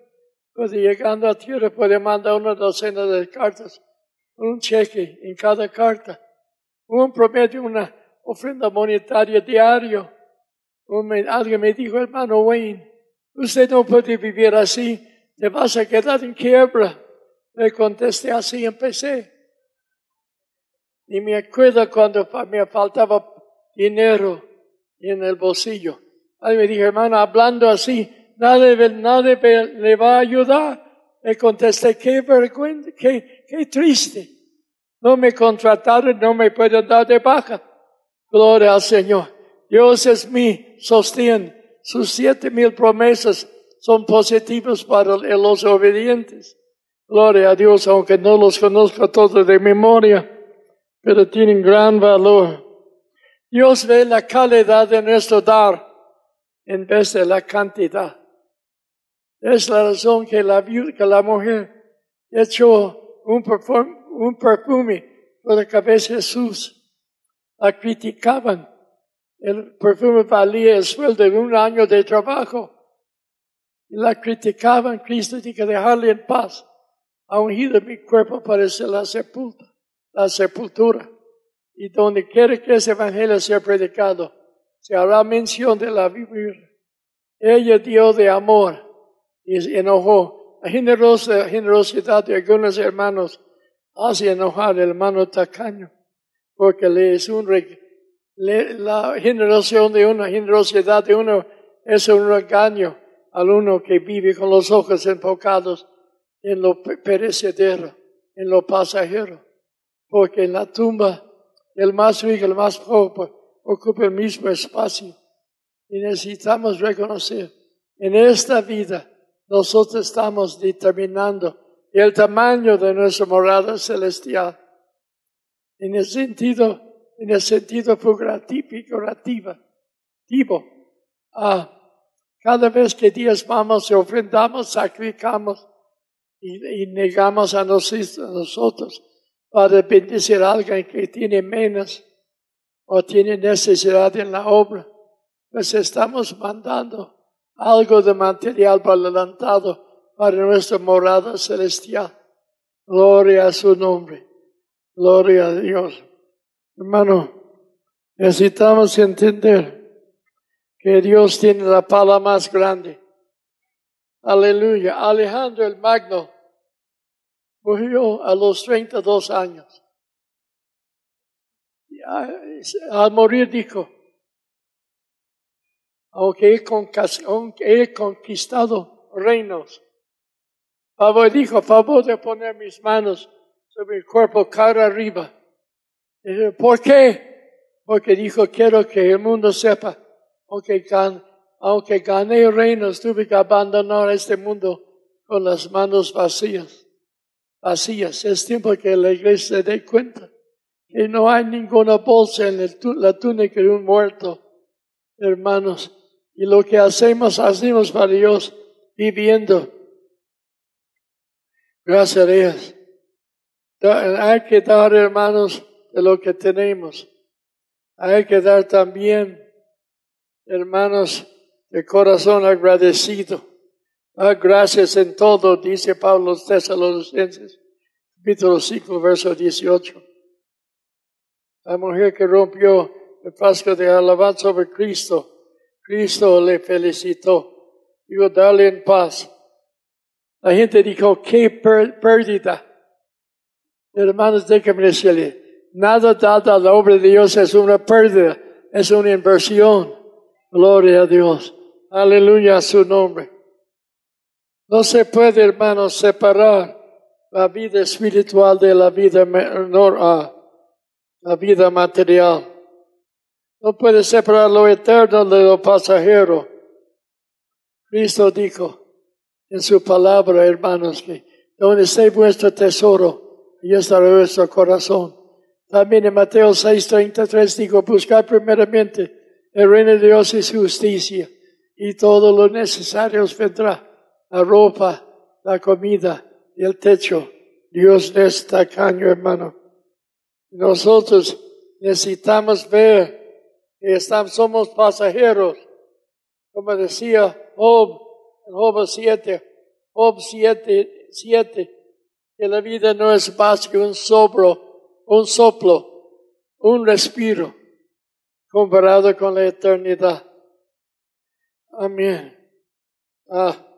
S1: Pues llegando a tierra puede mandar una docena de cartas, un cheque en cada carta, un promedio, una ofrenda monetaria diario. alguien me dijo, hermano Wayne, usted no puede vivir así, te vas a quedar en quiebra. Le contesté así, empecé. Y me acuerdo cuando me faltaba dinero en el bolsillo. Ahí me dijo, hermano, hablando así, nadie, nadie le va a ayudar. Le contesté, qué vergüenza, qué, qué triste. No me contrataron, no me pueden dar de baja. Gloria al Señor. Dios es mi sostén. Sus siete mil promesas son positivas para los obedientes. Gloria a Dios, aunque no los conozco todos de memoria, pero tienen gran valor. Dios ve la calidad de nuestro dar en vez de la cantidad. Es la razón que la, que la mujer echó un perfume, un perfume por la cabeza de Jesús. La criticaban. El perfume valía el sueldo de un año de trabajo. La criticaban. Cristo dijo dejarle en paz. Ha ungido mi cuerpo para la sepulta, la sepultura. Y donde quiere que ese evangelio sea predicado, se hará mención de la Biblia. Ella dio de amor y enojó. La generosidad de algunos hermanos hace enojar al hermano tacaño, porque le es un la generación de una generosidad de uno es un regaño al uno que vive con los ojos enfocados en lo perecedero, en lo pasajero, porque en la tumba el más rico, el más pobre, ocupa el mismo espacio. Y necesitamos reconocer, en esta vida, nosotros estamos determinando el tamaño de nuestra morada celestial. En el sentido, en el sentido figurativo, ah, cada vez que diezmamos y ofrendamos, sacrificamos y, negamos a nosotros para bendecir a alguien que tiene menos o tiene necesidad en la obra, pues estamos mandando algo de material para adelantado para nuestra morada celestial. Gloria a su nombre. Gloria a Dios. Hermano, necesitamos entender que Dios tiene la pala más grande. Aleluya. Alejandro el Magno murió a los 32 años al morir dijo, aunque he, conquistado reinos, favor dijo, favor de poner mis manos sobre el cuerpo cara arriba. ¿Por qué? Porque dijo, quiero que el mundo sepa, aunque, aunque gané reinos, tuve que abandonar este mundo con las manos vacías. Vacías. Es tiempo que la iglesia se dé cuenta y no hay ninguna bolsa en la túnica de un muerto, hermanos. Y lo que hacemos, hacemos para Dios, viviendo. Gracias a Dios. Hay que dar, hermanos, de lo que tenemos. Hay que dar también, hermanos, de corazón agradecido. Ah, gracias en todo, dice Pablo Tesalonicenses, capítulo 5, verso 18. La mujer que rompió el frasco de alabanza sobre Cristo, Cristo le felicitó. Digo, dale en paz. La gente dijo, qué pérdida. Hermanos, déjenme decirle, nada dado a la obra de Dios es una pérdida, es una inversión. Gloria a Dios. Aleluya a su nombre. No se puede, hermanos, separar la vida espiritual de la vida la vida material. No puede separar lo eterno de lo pasajero. Cristo dijo en su palabra, hermanos, que donde esté vuestro tesoro, y estará vuestro corazón. También en Mateo 6:33 dijo, buscar primeramente el reino de Dios y su justicia, y todo lo necesario os vendrá, la ropa, la comida y el techo. Dios necesita caño, hermano. Nosotros necesitamos ver que estamos, somos pasajeros, como decía Job, en Job 7, Job 7, 7, que la vida no es más que un soplo, un soplo, un respiro, comparado con la eternidad. Amén. Ah.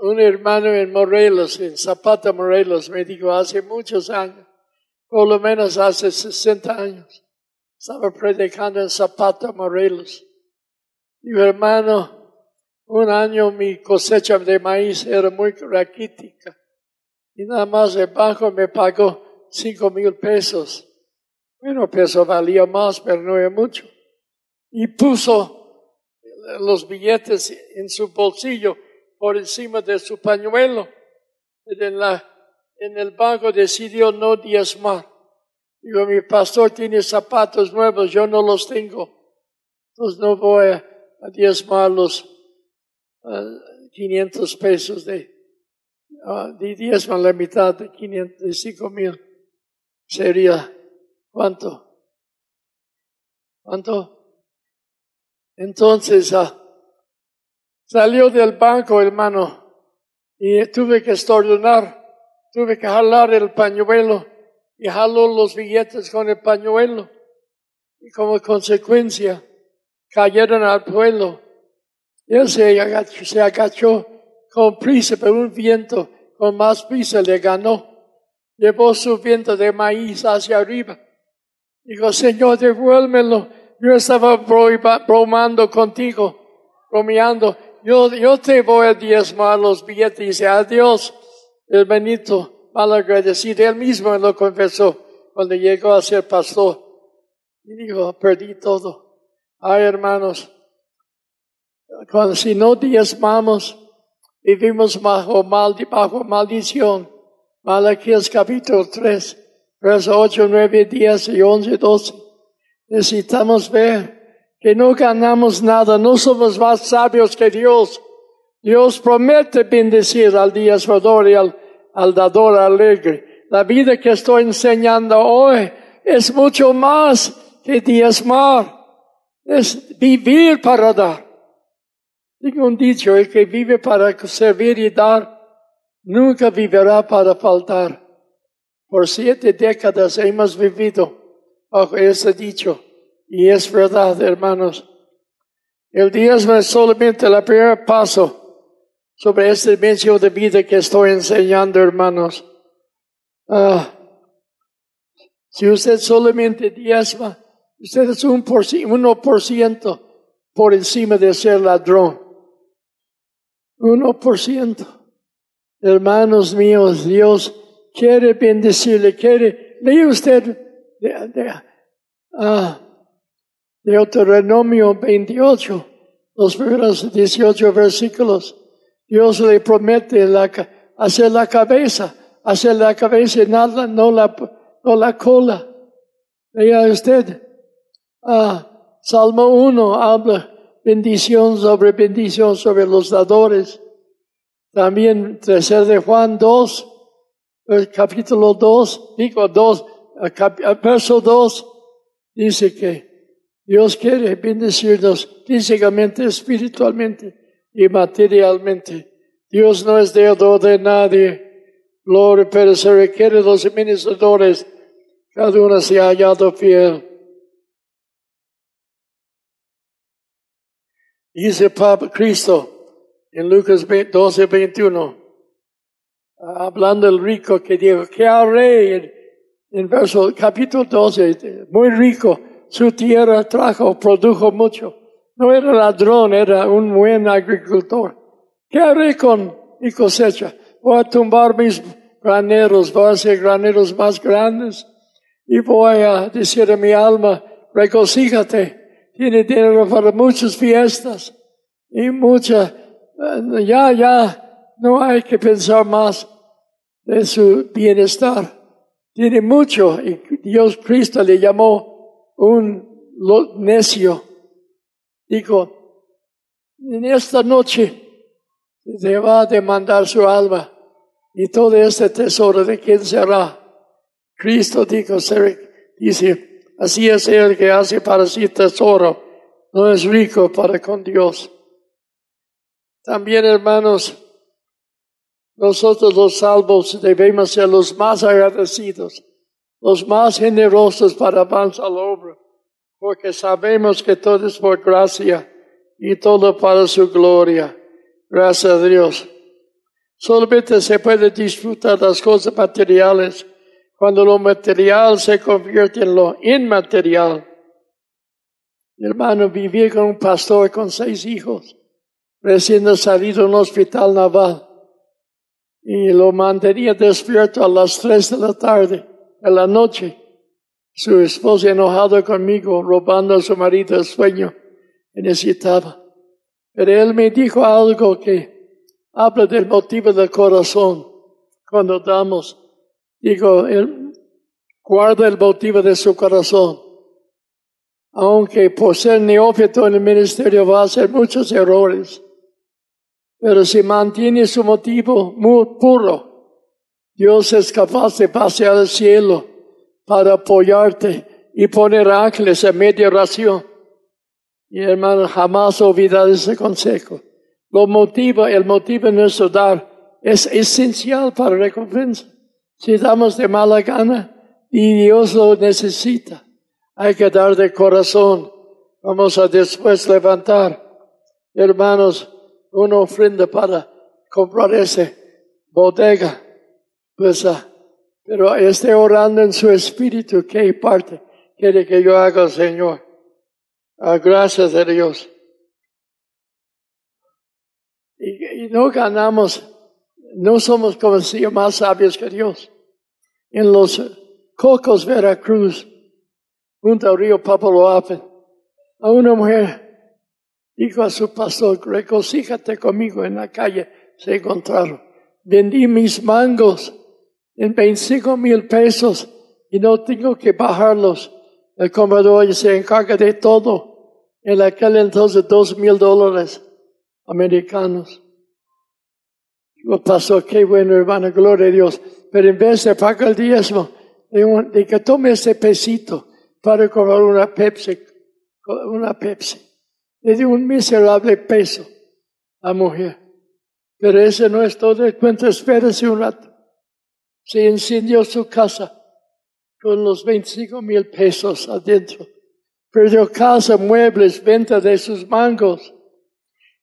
S1: Un hermano en Morelos, en Zapata, Morelos, me dijo hace muchos años, por lo menos hace 60 años, estaba predicando en Zapata, Morelos. Y hermano, un año mi cosecha de maíz era muy raquítica y nada más el banco me pagó cinco mil pesos. Bueno, peso valía más, pero no era mucho. Y puso los billetes en su bolsillo por encima de su pañuelo. En, la, en el banco decidió no diezmar. Digo, mi pastor tiene zapatos nuevos, yo no los tengo. Entonces no voy a, diezmar los 500 pesos de, uh, de diezma la mitad de 505 mil. Sería, ¿cuánto? ¿Cuánto? Entonces, uh, Salió del banco, hermano, y tuve que estornar, tuve que jalar el pañuelo y jaló los billetes con el pañuelo. Y como consecuencia, cayeron al pueblo. Y él se agachó, se agachó con prisa, pero un viento con más prisa le ganó. Llevó su viento de maíz hacia arriba. Dijo, Señor, devuélmelo. Yo estaba bromando contigo, bromeando yo, yo te voy a diezmar los billetes. Y dice, adiós, el Benito, malagradecido. Él mismo lo confesó cuando llegó a ser pastor. Y dijo, perdí todo. Ay, hermanos, cuando si no diezmamos, vivimos bajo, mal, bajo maldición. Malaquías capítulo 3, versos 8, 9, 10 y 11, 12. Necesitamos ver que no ganamos nada, no somos más sabios que Dios. Dios promete bendecir al diezmador y al, al dador alegre. La vida que estoy enseñando hoy es mucho más que diezmar. Es vivir para dar. Digo un dicho, el que vive para servir y dar, nunca vivirá para faltar. Por siete décadas hemos vivido bajo ese dicho. Y es verdad, hermanos. El diezmo es solamente el primer paso sobre este medio de vida que estoy enseñando, hermanos. Ah, si usted solamente diezma, usted es un por, uno por ciento por encima de ser ladrón. Uno por ciento. Hermanos míos, Dios quiere bendecirle, quiere, lee usted, de, de, ah, Deuteronomio 28, los primeros 18 versículos. Dios le promete la, hacer la cabeza, hacer la cabeza y nada, no la, no la cola. Vea usted, ah, Salmo 1 habla bendición sobre bendición sobre los dadores. También tercer de Juan 2, capítulo 2, digo 2, verso 2, dice que Dios quiere bendecirnos físicamente, espiritualmente y materialmente. Dios no es deudor de nadie. Gloria, pero se requiere los administradores. Cada uno se ha hallado fiel. Dice Pablo Cristo en Lucas 12, 21, hablando del rico que dijo, que haré en, en verso, capítulo 12, muy rico, su tierra trajo, produjo mucho. No era ladrón, era un buen agricultor. ¿Qué haré con mi cosecha? Voy a tumbar mis graneros, voy a hacer graneros más grandes y voy a decir a mi alma, regocíjate, tiene dinero para muchas fiestas y mucha, eh, ya, ya, no hay que pensar más de su bienestar. Tiene mucho y Dios Cristo le llamó un necio. Dijo, en esta noche se va a demandar su alma y todo este tesoro de quién será. Cristo dijo, dice, así es el que hace para sí tesoro, no es rico para con Dios. También, hermanos, nosotros los salvos debemos ser los más agradecidos, los más generosos para avanzar la obra, porque sabemos que todo es por gracia y todo para su gloria. Gracias a Dios. Solamente se puede disfrutar las cosas materiales cuando lo material se convierte en lo inmaterial. Mi hermano vivía con un pastor con seis hijos, recién salido de un hospital naval, y lo mantenía despierto a las tres de la tarde, de la noche. Su esposa enojado conmigo, robando a su marido el sueño que necesitaba. Pero él me dijo algo que habla del motivo del corazón cuando damos Digo, él guarda el motivo de su corazón. Aunque por ser neófito en el ministerio va a hacer muchos errores. Pero si mantiene su motivo muy puro, Dios es capaz de pasear al cielo para apoyarte y poner ángeles en media oración. Y hermano, jamás olvidar ese consejo. Lo motiva, el motivo de nuestro dar es esencial para recompensa. Si damos de mala gana y Dios lo necesita, hay que dar de corazón. Vamos a después levantar, hermanos, una ofrenda para comprar ese bodega. Pues, ah, pero esté orando en su espíritu, ¿qué parte quiere que yo haga, Señor? Ah, gracias a Dios. Y, y no ganamos no somos como si más sabios que Dios. En los Cocos, Veracruz, junto al río Papaloapan, a una mujer dijo a su pastor, recocíjate conmigo en la calle, se encontraron. Vendí mis mangos en 25 mil pesos y no tengo que bajarlos. El comprador se encarga de todo. En aquel entonces dos mil dólares americanos. Lo pasó, qué bueno, hermano, gloria a Dios. Pero en vez de pagar el diezmo, de, que tome ese pesito para comprar una Pepsi, una Pepsi. Le dio un miserable peso a mujer. Pero ese no es todo el cuento, espérese un rato. Se incendió su casa con los 25 mil pesos adentro. Perdió casa, muebles, venta de sus mangos.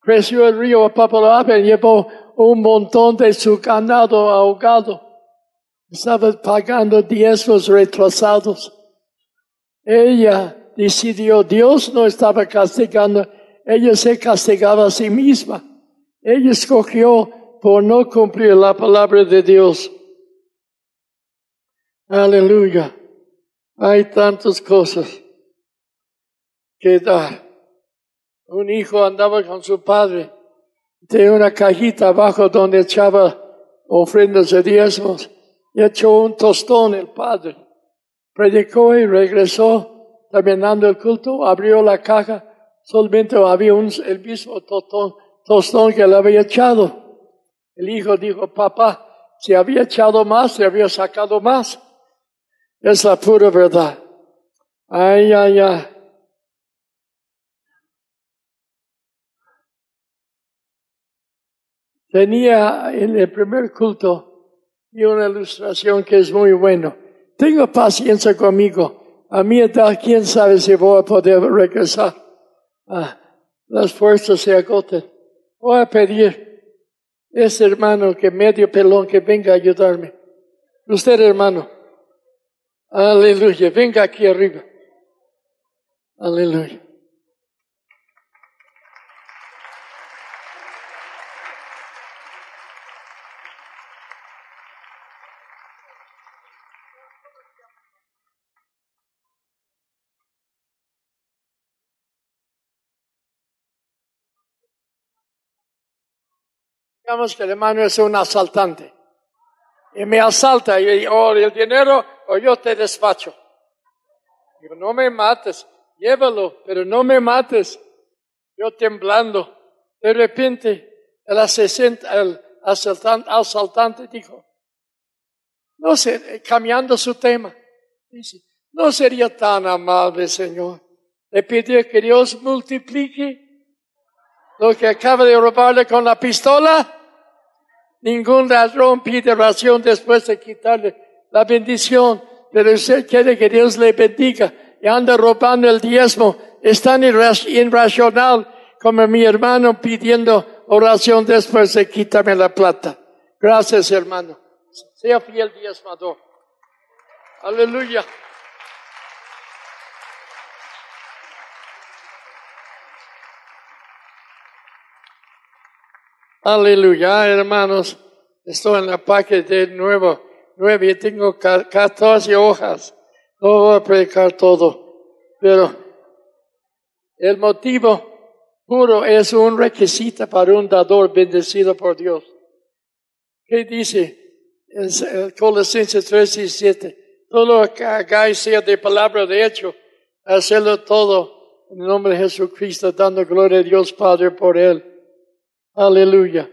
S1: Creció el río Papalapa y llevó un montón de su ganado ahogado. Estaba pagando diezmos retrasados. Ella decidió, Dios no estaba castigando, ella se castigaba a sí misma. Ella escogió por no cumplir la palabra de Dios. Aleluya. Hay tantas cosas que dar. Un hijo andaba con su padre de una cajita abajo donde echaba ofrendas de diezmos y echó un tostón el padre. Predicó y regresó, terminando el culto, abrió la caja, solamente había un, el mismo tostón, tostón que le había echado. El hijo dijo, papá, si había echado más, se había sacado más. Es la pura verdad. Ay, ay, ay. tenía en el primer culto y una ilustración que es muy bueno. Tengo paciencia conmigo. A mi edad, quién sabe si voy a poder regresar. Ah, las fuerzas se agotan. Voy a pedir ese hermano que medio pelón que venga a ayudarme. Usted, hermano. Aleluya, venga aquí arriba. Aleluya. Digamos que el hermano es un asaltante. Y me asalta y o el dinero o yo te despacho. Digo, no me mates, llévalo, pero no me mates. Yo temblando. De repente el, el asaltante, asaltante dijo, no sé, cambiando su tema, dice, no sería tan amable, Señor, le pidió que Dios multiplique lo que acaba de robarle con la pistola. Ningún ladrón pide oración después de quitarle la bendición, pero usted quiere que Dios le bendiga y anda robando el diezmo. Es tan irracional como mi hermano pidiendo oración después de quitarme la plata. Gracias, hermano. Sea fiel diezmador. Aleluya. Aleluya, hermanos. Estoy en la de nuevo, nueve y tengo 14 hojas. No voy a predicar todo, pero el motivo puro es un requisito para un dador bendecido por Dios. ¿Qué dice? En Colosenses 3 y 7. Todo lo que hagáis sea de palabra de hecho, hacerlo todo en el nombre de Jesucristo, dando gloria a Dios Padre por él. Aleluya.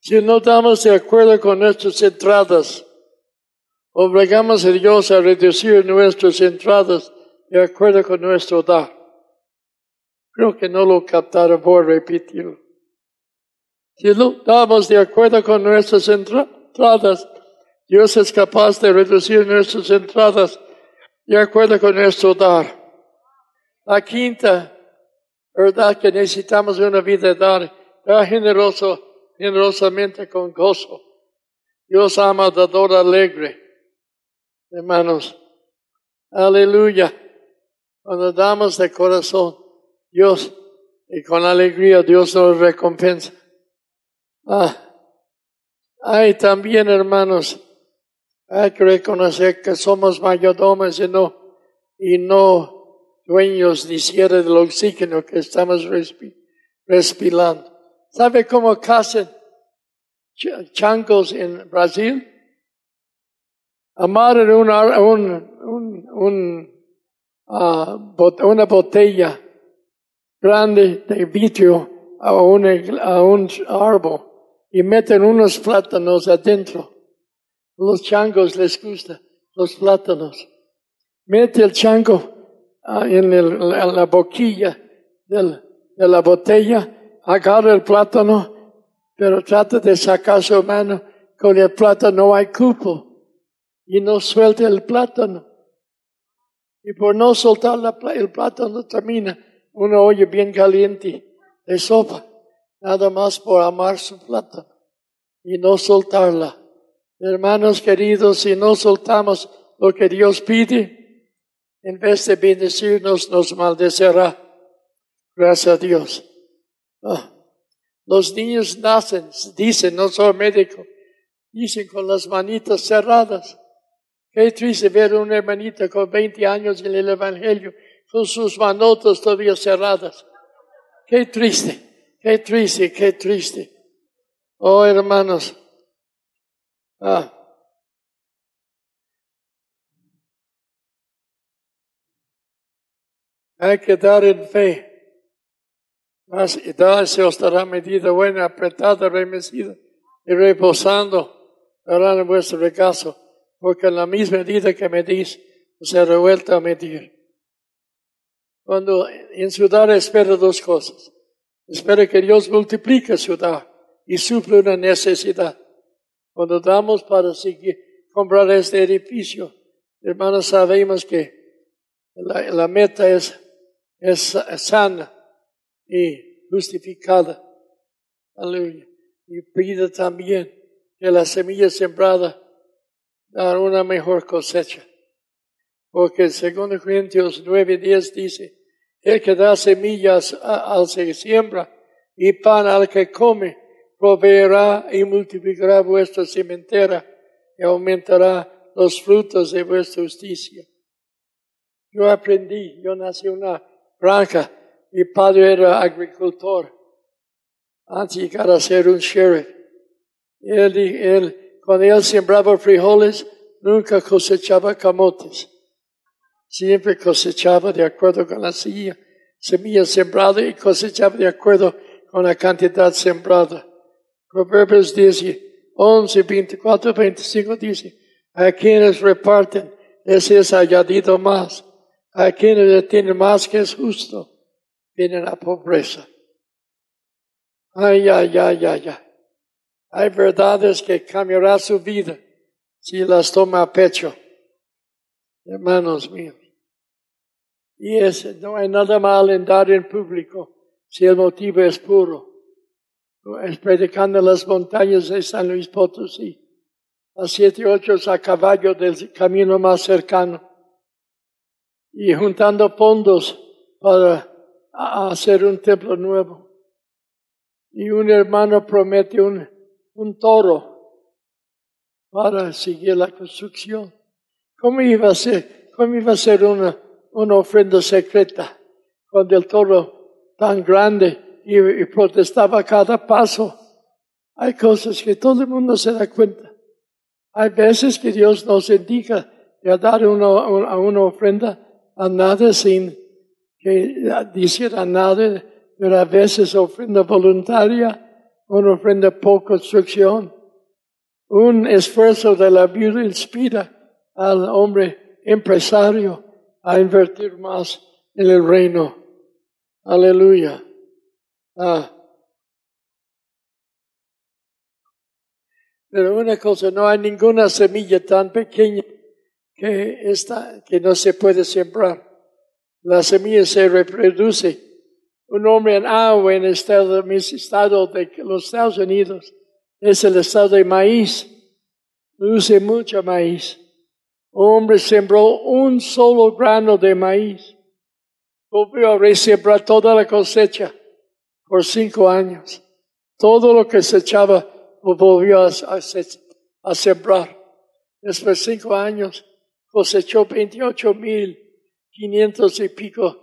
S1: Si no estamos de acuerdo con nuestras entradas, obligamos a Dios a reducir nuestras entradas de acuerdo con nuestro dar. Creo que no lo captaron, por repetirlo. Si no estamos de acuerdo con nuestras entradas, Dios es capaz de reducir nuestras entradas de acuerdo con nuestro dar. La quinta ¿Verdad que necesitamos una vida dar, dar generoso, generosamente con gozo? Dios ama dador alegre. Hermanos, aleluya. Cuando damos de corazón, Dios, y con alegría Dios nos recompensa. Ah, hay también, hermanos, hay que reconocer que somos mayordomos y no, y no dueños ni siquiera del oxígeno que estamos respirando. ¿Sabe cómo cazan changos en Brasil? Amarran una, un, un, uh, una botella grande de vidrio a, a un árbol y meten unos plátanos adentro. Los changos les gusta los plátanos. Mete el chango Ah, en, el, la boquilla de la botella, agarra el plátano, pero trata de sacar su mano. Con el plátano no hay cupo y no suelta el plátano. Y por no soltar la, el plátano termina una olla bien caliente de sopa, nada más por amar su plátano y no soltarla. Hermanos queridos, si no soltamos lo que Dios pide, en vez de bendecirnos, nos maldecerá. Gracias a Dios. Ah, los niños nacen, dicen, no soy médico, dicen con las manitas cerradas. Qué triste ver una hermanita con 20 años en el Evangelio con sus manotas todavía cerradas. Qué triste, qué triste, qué triste. Oh, hermanos. Ah, Hay que dar en fe. Mas y se os dará medida buena, apretada, remecida y reposando darán en vuestro regazo, porque en la misma medida que medís, os he revuelto a medir. Cuando en su dar espera dos cosas. Espera que Dios multiplique su dar y suple una necesidad. Cuando damos para seguir, comprar este edificio, hermanos, sabemos que la meta es es sana y justificada. Aleluya. Y pide también que la semilla sembrada da una mejor cosecha. Porque según Corintios 9, 10 dice, el que da semillas al que siembra y pan al que come, proveerá y multiplicará vuestra sementera y aumentará los frutos de vuestra justicia. Yo aprendí, yo nací una granja. Mi padre era agricultor. antes de llegar a ser un sheriff. Él, él, cuando él sembraba frijoles, nunca cosechaba camotes. Siempre cosechaba de acuerdo con la semilla, semilla sembrada y cosechaba de acuerdo con la cantidad sembrada. Proverbios dice, 11, 24, 25 dice, a quienes reparten, ese es añadido más. A quienes tienen más que es justo, viene la pobreza. Ay, ay, ay, ay, ay. Hay verdades que cambiará su vida si las toma a pecho. Hermanos míos. Y es, no hay nada mal en dar en público si el motivo es puro. Es predicando en las montañas de San Luis Potosí. A siete ocho a caballo del camino más cercano. Y juntando fondos para hacer un templo nuevo. Y un hermano promete un, un toro para seguir la construcción. ¿Cómo iba a ser, cómo iba a ser una, una ofrenda secreta cuando el toro tan grande y, y protestaba cada paso? Hay cosas que todo el mundo se da cuenta. Hay veces que Dios nos indica de dar una, una, una ofrenda a nada sin que a nada, pero a veces ofrenda voluntaria, una ofrenda por construcción. Un esfuerzo de la vida inspira al hombre empresario a invertir más en el reino. Aleluya. Ah. Pero una cosa, no hay ninguna semilla tan pequeña que, está, que no se puede sembrar la semilla se reproduce. Un hombre en agua en el estado, mi estado de los Estados Unidos es el estado de maíz. Produce mucho maíz. Un hombre sembró un solo grano de maíz. Volvió a resembrar toda la cosecha por cinco años. Todo lo que se echaba volvió a, a sembrar. Después de cinco años cosechó 28 mil quinientos y pico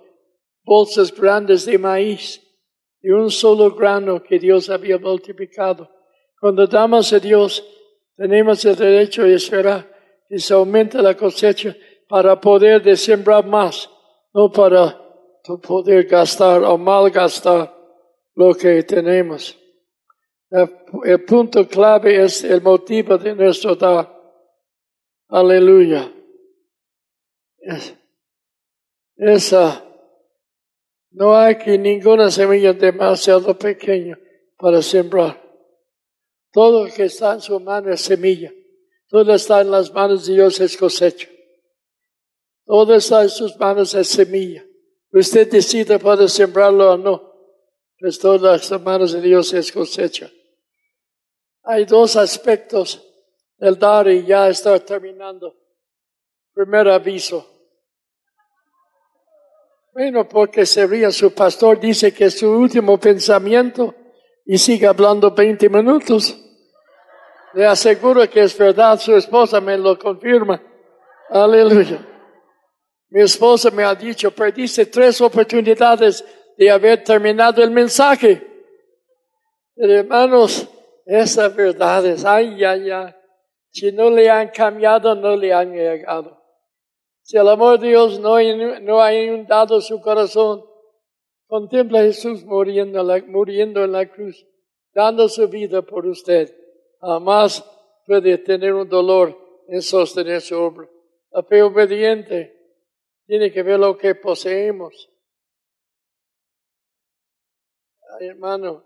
S1: bolsas grandes de maíz y un solo grano que Dios había multiplicado. Cuando damos a Dios, tenemos el derecho de esperar que se aumente la cosecha para poder sembrar más, no para poder gastar o malgastar lo que tenemos. El punto clave es el motivo de nuestro dar. Aleluya. Esa, no hay que ninguna semilla demasiado pequeña para sembrar. Todo lo que está en su mano es semilla. Todo está en las manos de Dios es cosecha. Todo está en sus manos es semilla. Usted decide puede sembrarlo o no. Pues todas las manos de Dios es cosecha. Hay dos aspectos del dar y ya está terminando. Primer aviso. Bueno, porque sería su pastor, dice que es su último pensamiento y sigue hablando 20 minutos. Le aseguro que es verdad, su esposa me lo confirma. Aleluya. Mi esposa me ha dicho, perdiste tres oportunidades de haber terminado el mensaje. Hermanos, esa verdad es, ay, ay, ay. Si no le han cambiado, no le han llegado. Si el amor de Dios no, no ha inundado su corazón, contempla a Jesús muriendo, muriendo en la cruz, dando su vida por usted. Jamás puede tener un dolor en sostener su obra. La fe obediente tiene que ver lo que poseemos. hermano,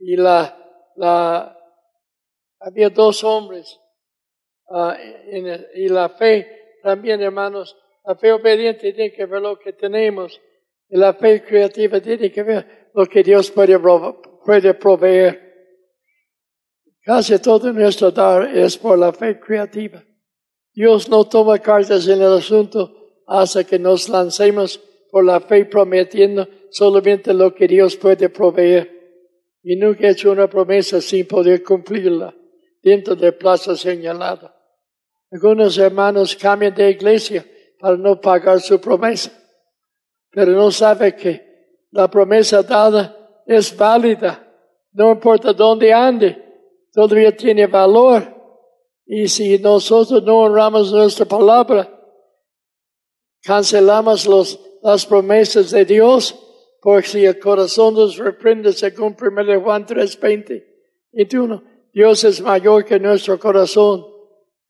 S1: y la, había dos hombres, uh, y la fe también, hermanos, la fe obediente tiene que ver lo que tenemos. Y la fe creativa tiene que ver lo que Dios puede, proveer. Casi todo nuestro dar es por la fe creativa. Dios no toma cartas en el asunto hasta que nos lancemos por la fe prometiendo solamente lo que Dios puede proveer. Y nunca he hecho una promesa sin poder cumplirla dentro del plazo señalado. Algunos hermanos cambian de iglesia para no pagar su promesa, pero no sabe que la promesa dada es válida no importa dónde ande, todavía tiene valor. Y si nosotros no honramos nuestra palabra, cancelamos las promesas de Dios, porque si el corazón nos reprende según 1 Juan 3, 20 y uno, Dios es mayor que nuestro corazón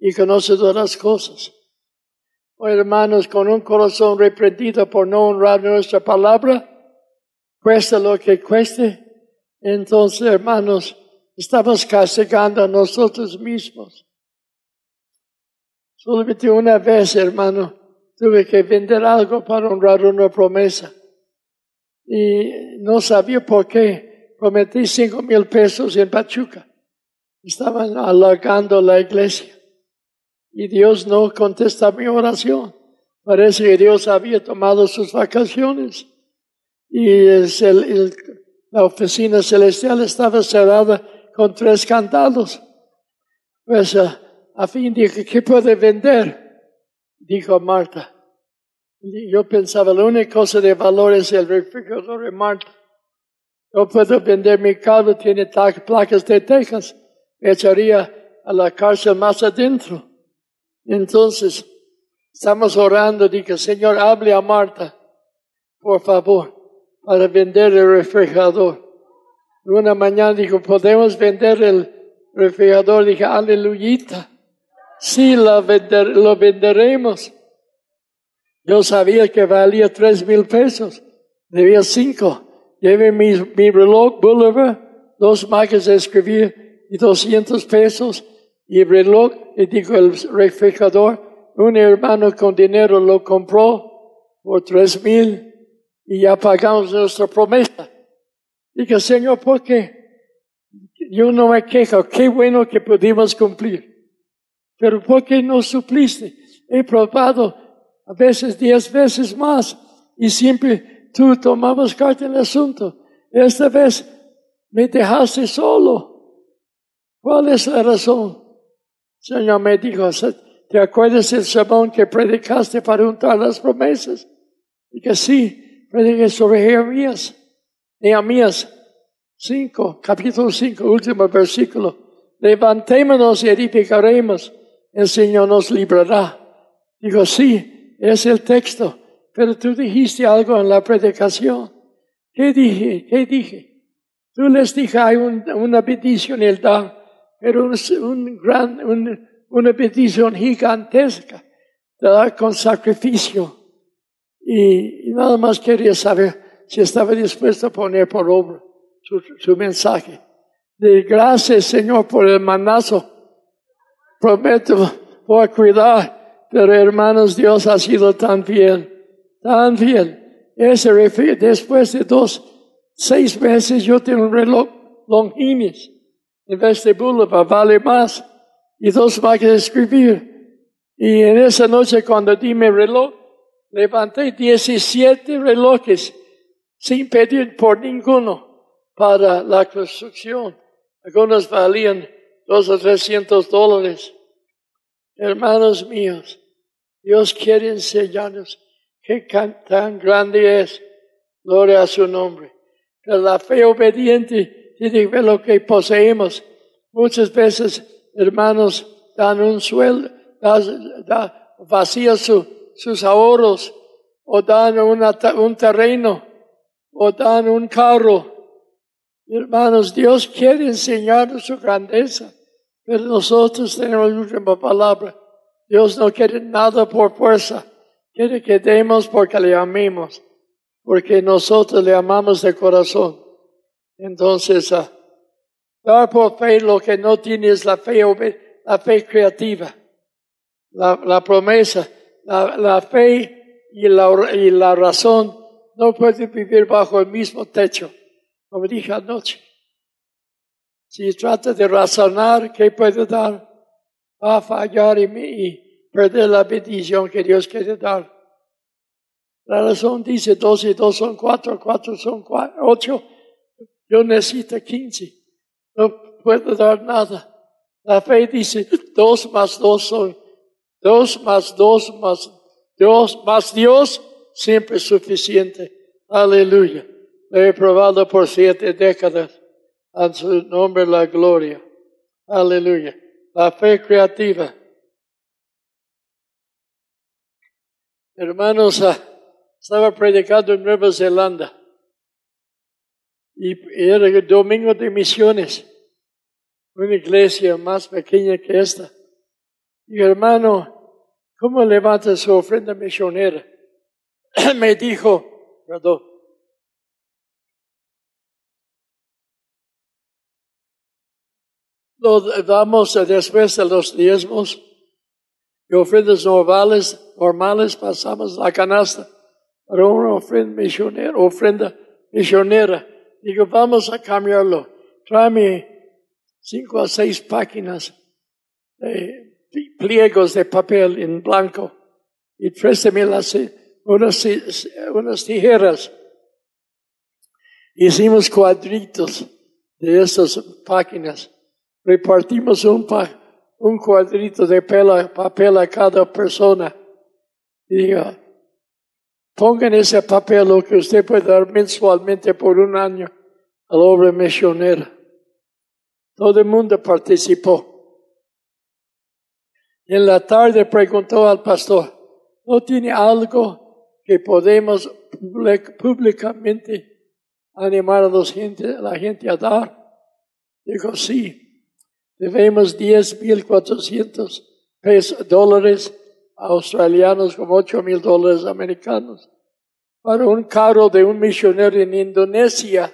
S1: y conoce todas las cosas. Oh, hermanos, con un corazón reprendido por no honrar nuestra palabra, cuesta lo que cueste, entonces, hermanos, estamos castigando a nosotros mismos. Solamente una vez, hermano, tuve que vender algo para honrar una promesa. Y no sabía por qué. Prometí cinco mil pesos en Pachuca. Estaban alargando la iglesia. Y Dios no contesta mi oración. Parece que Dios había tomado sus vacaciones. Y el, la oficina celestial estaba cerrada con tres candados. Pues uh, a fin de ¿qué puede vender? Dijo Marta. Yo pensaba, la única cosa de valor es el refrigerador de Marta. Yo puedo vender mi carro, tiene placas de Texas. Me echaría a la cárcel más adentro. Entonces, estamos orando, dije, Señor, hable a Marta, por favor, para vender el refrigerador. Una mañana dijo, ¿podemos vender el refrigerador? Dije, aleluyita. Sí, lo venderemos. Yo sabía que valía tres mil pesos. Debía cinco. Llevé mi, mi reloj Boulevard, dos máquinas de escribir y doscientos pesos. Y el reloj, y dijo el refrigerador, un hermano con dinero lo compró por tres mil y ya pagamos nuestra promesa. Dije, Señor, ¿por qué? Yo no me quejo, qué bueno que pudimos cumplir. Pero ¿por qué no supliste? He probado a veces diez veces más y siempre tú tomabas carta en el asunto. Esta vez me dejaste solo. ¿Cuál es la razón? Señor me dijo, ¿te acuerdas del sermón que predicaste para untar las promesas? Y que sí, prediqué sobre Jeremías, Nehemías 5, capítulo 5, último versículo. Levantémonos y edificaremos el Señor nos librará. Digo, sí, es el texto, pero tú dijiste algo en la predicación. ¿Qué dije? ¿Qué dije? Tú les dije, hay una petición el dar, pero un, gran, una petición gigantesca con sacrificio. Y, nada más quería saber si estaba dispuesto a poner por obra su, su mensaje. De gracias, Señor, por el manazo prometo, voy a cuidar, pero hermanos, Dios ha sido tan fiel, tan fiel. Ese después de dos, seis meses yo tengo un reloj Longines de Boulevard, vale más, y dos máquinas de escribir. Y en esa noche cuando di mi reloj, levanté 17 relojes sin pedir por ninguno para la construcción. Algunos valían dos o trescientos dólares. Hermanos míos, Dios quiere enseñarnos qué tan grande es. Gloria a su nombre. Pero la fe obediente ver lo que poseemos. Muchas veces, hermanos, dan un sueldo, da, vacían sus ahorros, o dan un terreno, o dan un carro. Hermanos, Dios quiere enseñarnos su grandeza. Pero nosotros tenemos la última palabra. Dios no quiere nada por fuerza. Quiere que demos porque le amemos. Porque nosotros le amamos de corazón. Entonces, uh, dar por fe lo que no tiene es la fe, la fe creativa. La, promesa, la, la, fe y la, y la razón no pueden vivir bajo el mismo techo. Como dije anoche. Si trata de razonar, ¿qué puede dar? Va a fallar y, y perder la bendición que Dios quiere dar. La razón dice dos y dos son cuatro, cuatro son cuatro, ocho. Yo necesito quince. No puedo dar nada. La fe dice dos más dos son dos más dos más Dios más Dios siempre suficiente. Aleluya. Lo he probado por siete décadas. A su nombre la gloria. Aleluya. La fe creativa. Hermanos, ah, estaba predicando en Nueva Zelanda. Y era el domingo de misiones. Una iglesia más pequeña que esta. Y hermano, ¿cómo levanta su ofrenda misionera? Me dijo, perdón, lo damos después de los diezmos y ofrendas normales, normales pasamos la canasta para una ofrenda misionera, ofrenda misionera. Digo, vamos a cambiarlo. Tráeme cinco a seis páginas de pliegos de papel en blanco y présteme las, unas, unas tijeras. Hicimos cuadritos de estas páginas. Repartimos un, un cuadrito de papel a cada persona. Y diga, pongan ese papel lo que usted puede dar mensualmente por un año a la obra misionera. Todo el mundo participó. En la tarde preguntó al pastor, ¿no tiene algo que podemos públicamente animar a, los gente, a la gente a dar? Dijo, sí, debemos 10.400 pesos, dólares australianos como 8.000 dólares americanos para un carro de un misionero en Indonesia.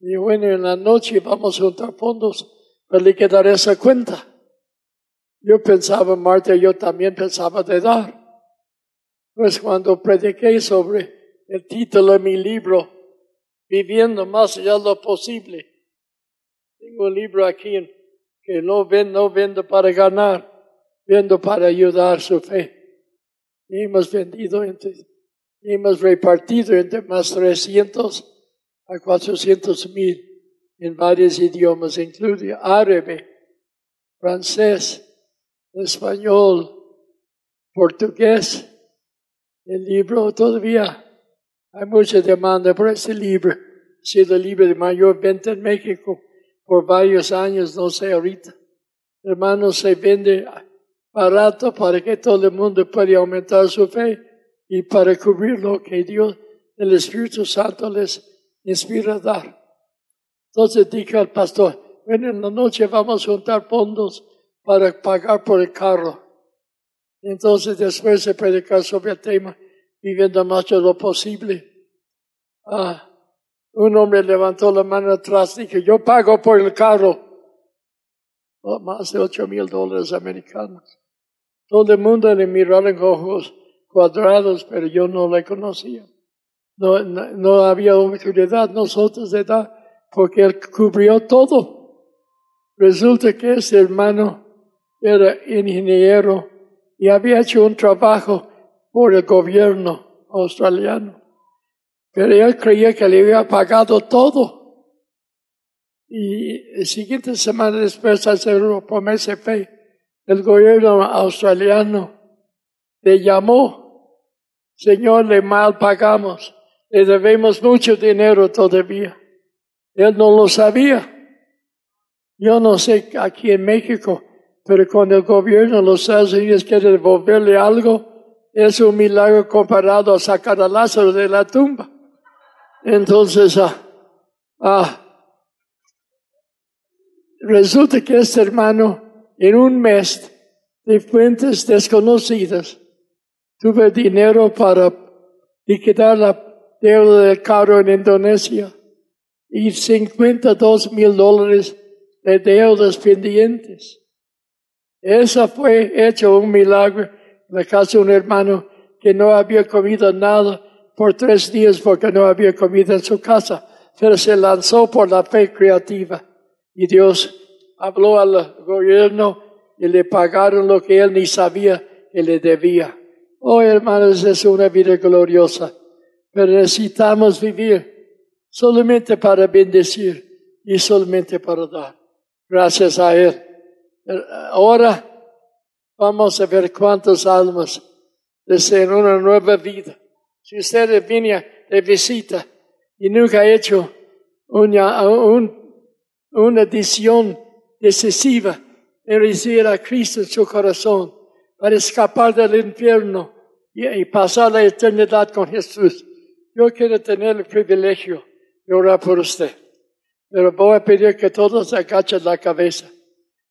S1: Y bueno, en la noche vamos a juntar fondos para liquidar esa cuenta. Yo pensaba, Marta, yo también pensaba de dar. Pues cuando prediqué sobre el título de mi libro, Viviendo más allá de lo posible, tengo un libro aquí que no vendo, no vendo para ganar, vendo para ayudar su fe. Y hemos vendido entre, hemos repartido entre más 300 a 400 mil en varios idiomas, incluye árabe, francés, español, portugués. El libro todavía hay mucha demanda por ese libro. Ha sido el libro de mayor venta en México por varios años, no sé ahorita. Hermanos, se vende barato para que todo el mundo pueda aumentar su fe y para cubrir lo que Dios, el Espíritu Santo les inspira dar. Entonces dije al pastor, bueno, en la noche vamos a juntar fondos para pagar por el carro. Entonces después de predicar sobre el tema, viviendo más de lo posible, ah, un hombre levantó la mano atrás y dije, yo pago por el carro. Oh, más de ocho mil dólares americanos. Todo el mundo le miró en ojos cuadrados, pero yo no le conocía. No, no, había oportunidad nosotros de dar, porque él cubrió todo. Resulta que ese hermano era ingeniero y había hecho un trabajo por el gobierno australiano. Pero él creía que le había pagado todo. Y la siguiente semana después de hacer una fe, el gobierno australiano le llamó, Señor, le mal pagamos, le debemos mucho dinero todavía. Él no lo sabía. Yo no sé aquí en México pero cuando el gobierno de los Estados Unidos quiere devolverle algo, es un milagro comparado a sacar a Lázaro de la tumba. Entonces, ah, ah, resulta que este hermano, en un mes de fuentes desconocidas, tuve dinero para liquidar la deuda del carro en Indonesia y 52 mil dólares de deudas pendientes. Esa fue hecho un milagro en la casa de un hermano que no había comido nada por tres días porque no había comido en su casa, pero se lanzó por la fe creativa y Dios habló al gobierno y le pagaron lo que él ni sabía que le debía. Oh, hermanos, es una vida gloriosa, pero necesitamos vivir solamente para bendecir y solamente para dar. Gracias a Él. Ahora vamos a ver cuántas almas desean una nueva vida. Si usted viene de visita y nunca ha hecho una, una decisión decisiva de recibir a Cristo en su corazón para escapar del infierno y, pasar la eternidad con Jesús. Yo quiero tener el privilegio de orar por usted, pero voy a pedir que todos agachen la cabeza,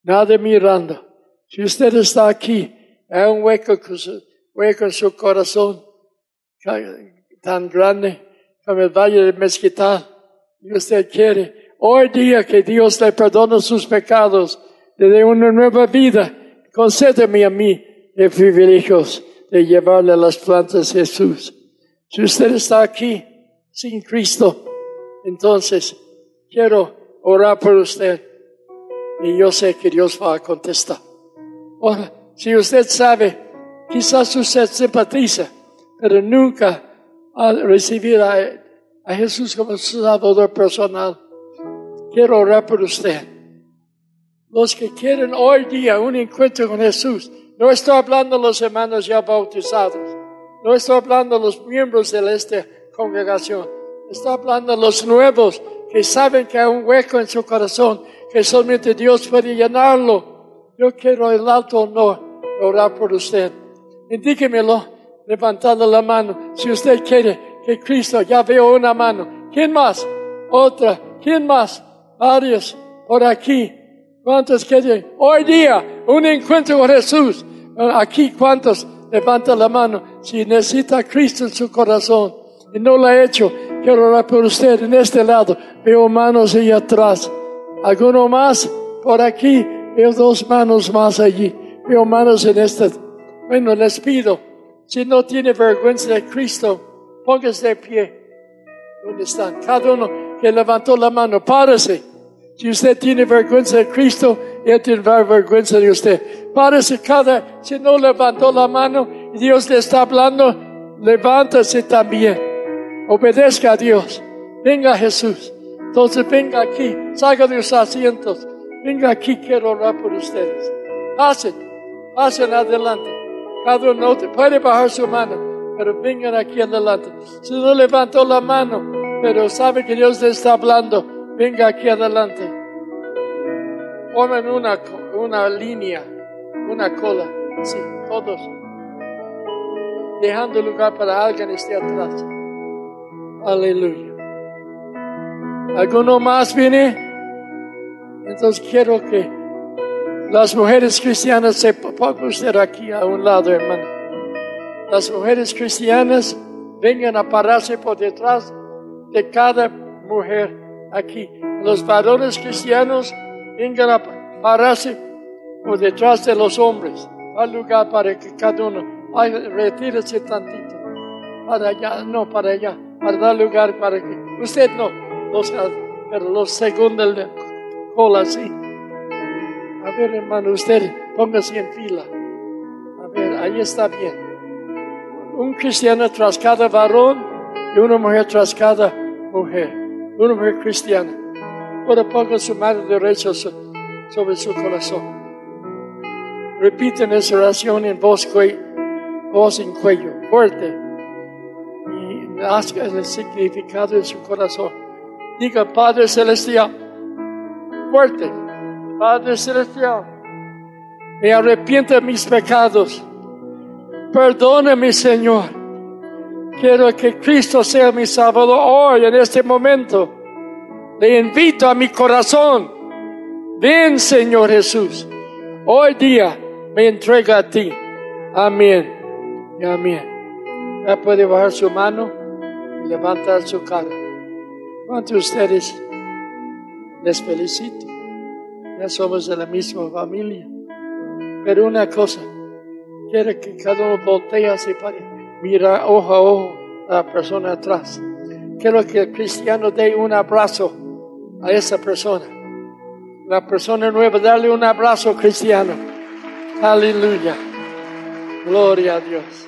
S1: nada mirando. Si usted está aquí, hay un hueco, hueco en su corazón tan grande como el valle de Mezquital, y usted quiere hoy día que Dios le perdone sus pecados, le dé una nueva vida, concédeme a mí el privilegio de llevarle las plantas de Jesús. Si usted está aquí sin Cristo, entonces quiero orar por usted y yo sé que Dios va a contestar. Ahora, si usted sabe, quizás usted simpatiza, pero nunca ha recibido a, a Jesús como su salvador personal, quiero orar por usted. Los que quieren hoy día un encuentro con Jesús, no estoy hablando de los hermanos ya bautizados, no estoy hablando los miembros de esta congregación, estoy hablando los nuevos que saben que hay un hueco en su corazón, que solamente Dios puede llenarlo. Yo quiero el alto honor de orar por usted. Indíquemelo levantando la mano. Si usted quiere que Cristo, ya veo una mano. ¿Quién más? Otra. ¿Quién más? Varios por aquí. ¿Cuántos quieren? Hoy día, un encuentro con Jesús. Aquí, ¿cuántos? Levanta la mano. Si necesita Cristo en su corazón y no lo ha hecho, quiero orar por usted en este lado. Veo manos ahí atrás. ¿Alguno más? Por aquí. Veo dos manos más allí. Veo manos en este. Bueno, les pido, si no tiene vergüenza de Cristo, póngase de pie. ¿Dónde están? Cada uno que levantó la mano, párese. Si usted tiene vergüenza de Cristo, él tiene vergüenza de usted. Párese cada, si no levantó la mano Dios le está hablando, levántase también. Obedezca a Dios. Venga Jesús. Entonces venga aquí, salga de los asientos. Venga aquí, quiero orar por ustedes. Pasen, pasen adelante. Cada uno puede bajar su mano, pero vengan aquí adelante. Si no levantó la mano, pero sabe que Dios le está hablando, venga aquí adelante. Formen una, una línea, una cola, así, todos. Dejando lugar para alguien esté atrás. Aleluya. ¿Alguno más viene? Entonces quiero que las mujeres cristianas se pongan usted aquí a un lado, hermano. Las mujeres cristianas vengan a pararse por detrás de cada mujer aquí. Los varones cristianos vengan a pararse por detrás de los hombres. Al lugar para que cada uno ay, retírese tantito. Para allá, no, para allá. Para dar lugar para que usted no, los, pero los segundos de cola sí. A ver, hermano, usted póngase en fila. A ver, ahí está bien. Un cristiano tras cada varón y una mujer tras cada mujer. Una mujer cristiana. Ahora ponga su mano derecha sobre su corazón. Repiten esa oración en voz, voz en cuello, fuerte. Y nazca el significado en su corazón. Diga, Padre Celestial, fuerte Padre Celestial, me arrepiento de mis pecados. Perdóname, Señor. Quiero que Cristo sea mi Salvador hoy, en este momento. Le invito a mi corazón. Ven, Señor Jesús. Hoy día me entrega a ti. Amén. amén. Ya puede bajar su mano y levantar su cara. ¿Cuántos ustedes les felicito? ya somos de la misma familia. Pero una cosa, quiere que cada uno voltee así para mirar ojo a ojo a la persona atrás. Quiero que el cristiano dé un abrazo a esa persona. La persona nueva, darle un abrazo cristiano. Aleluya. Gloria a Dios.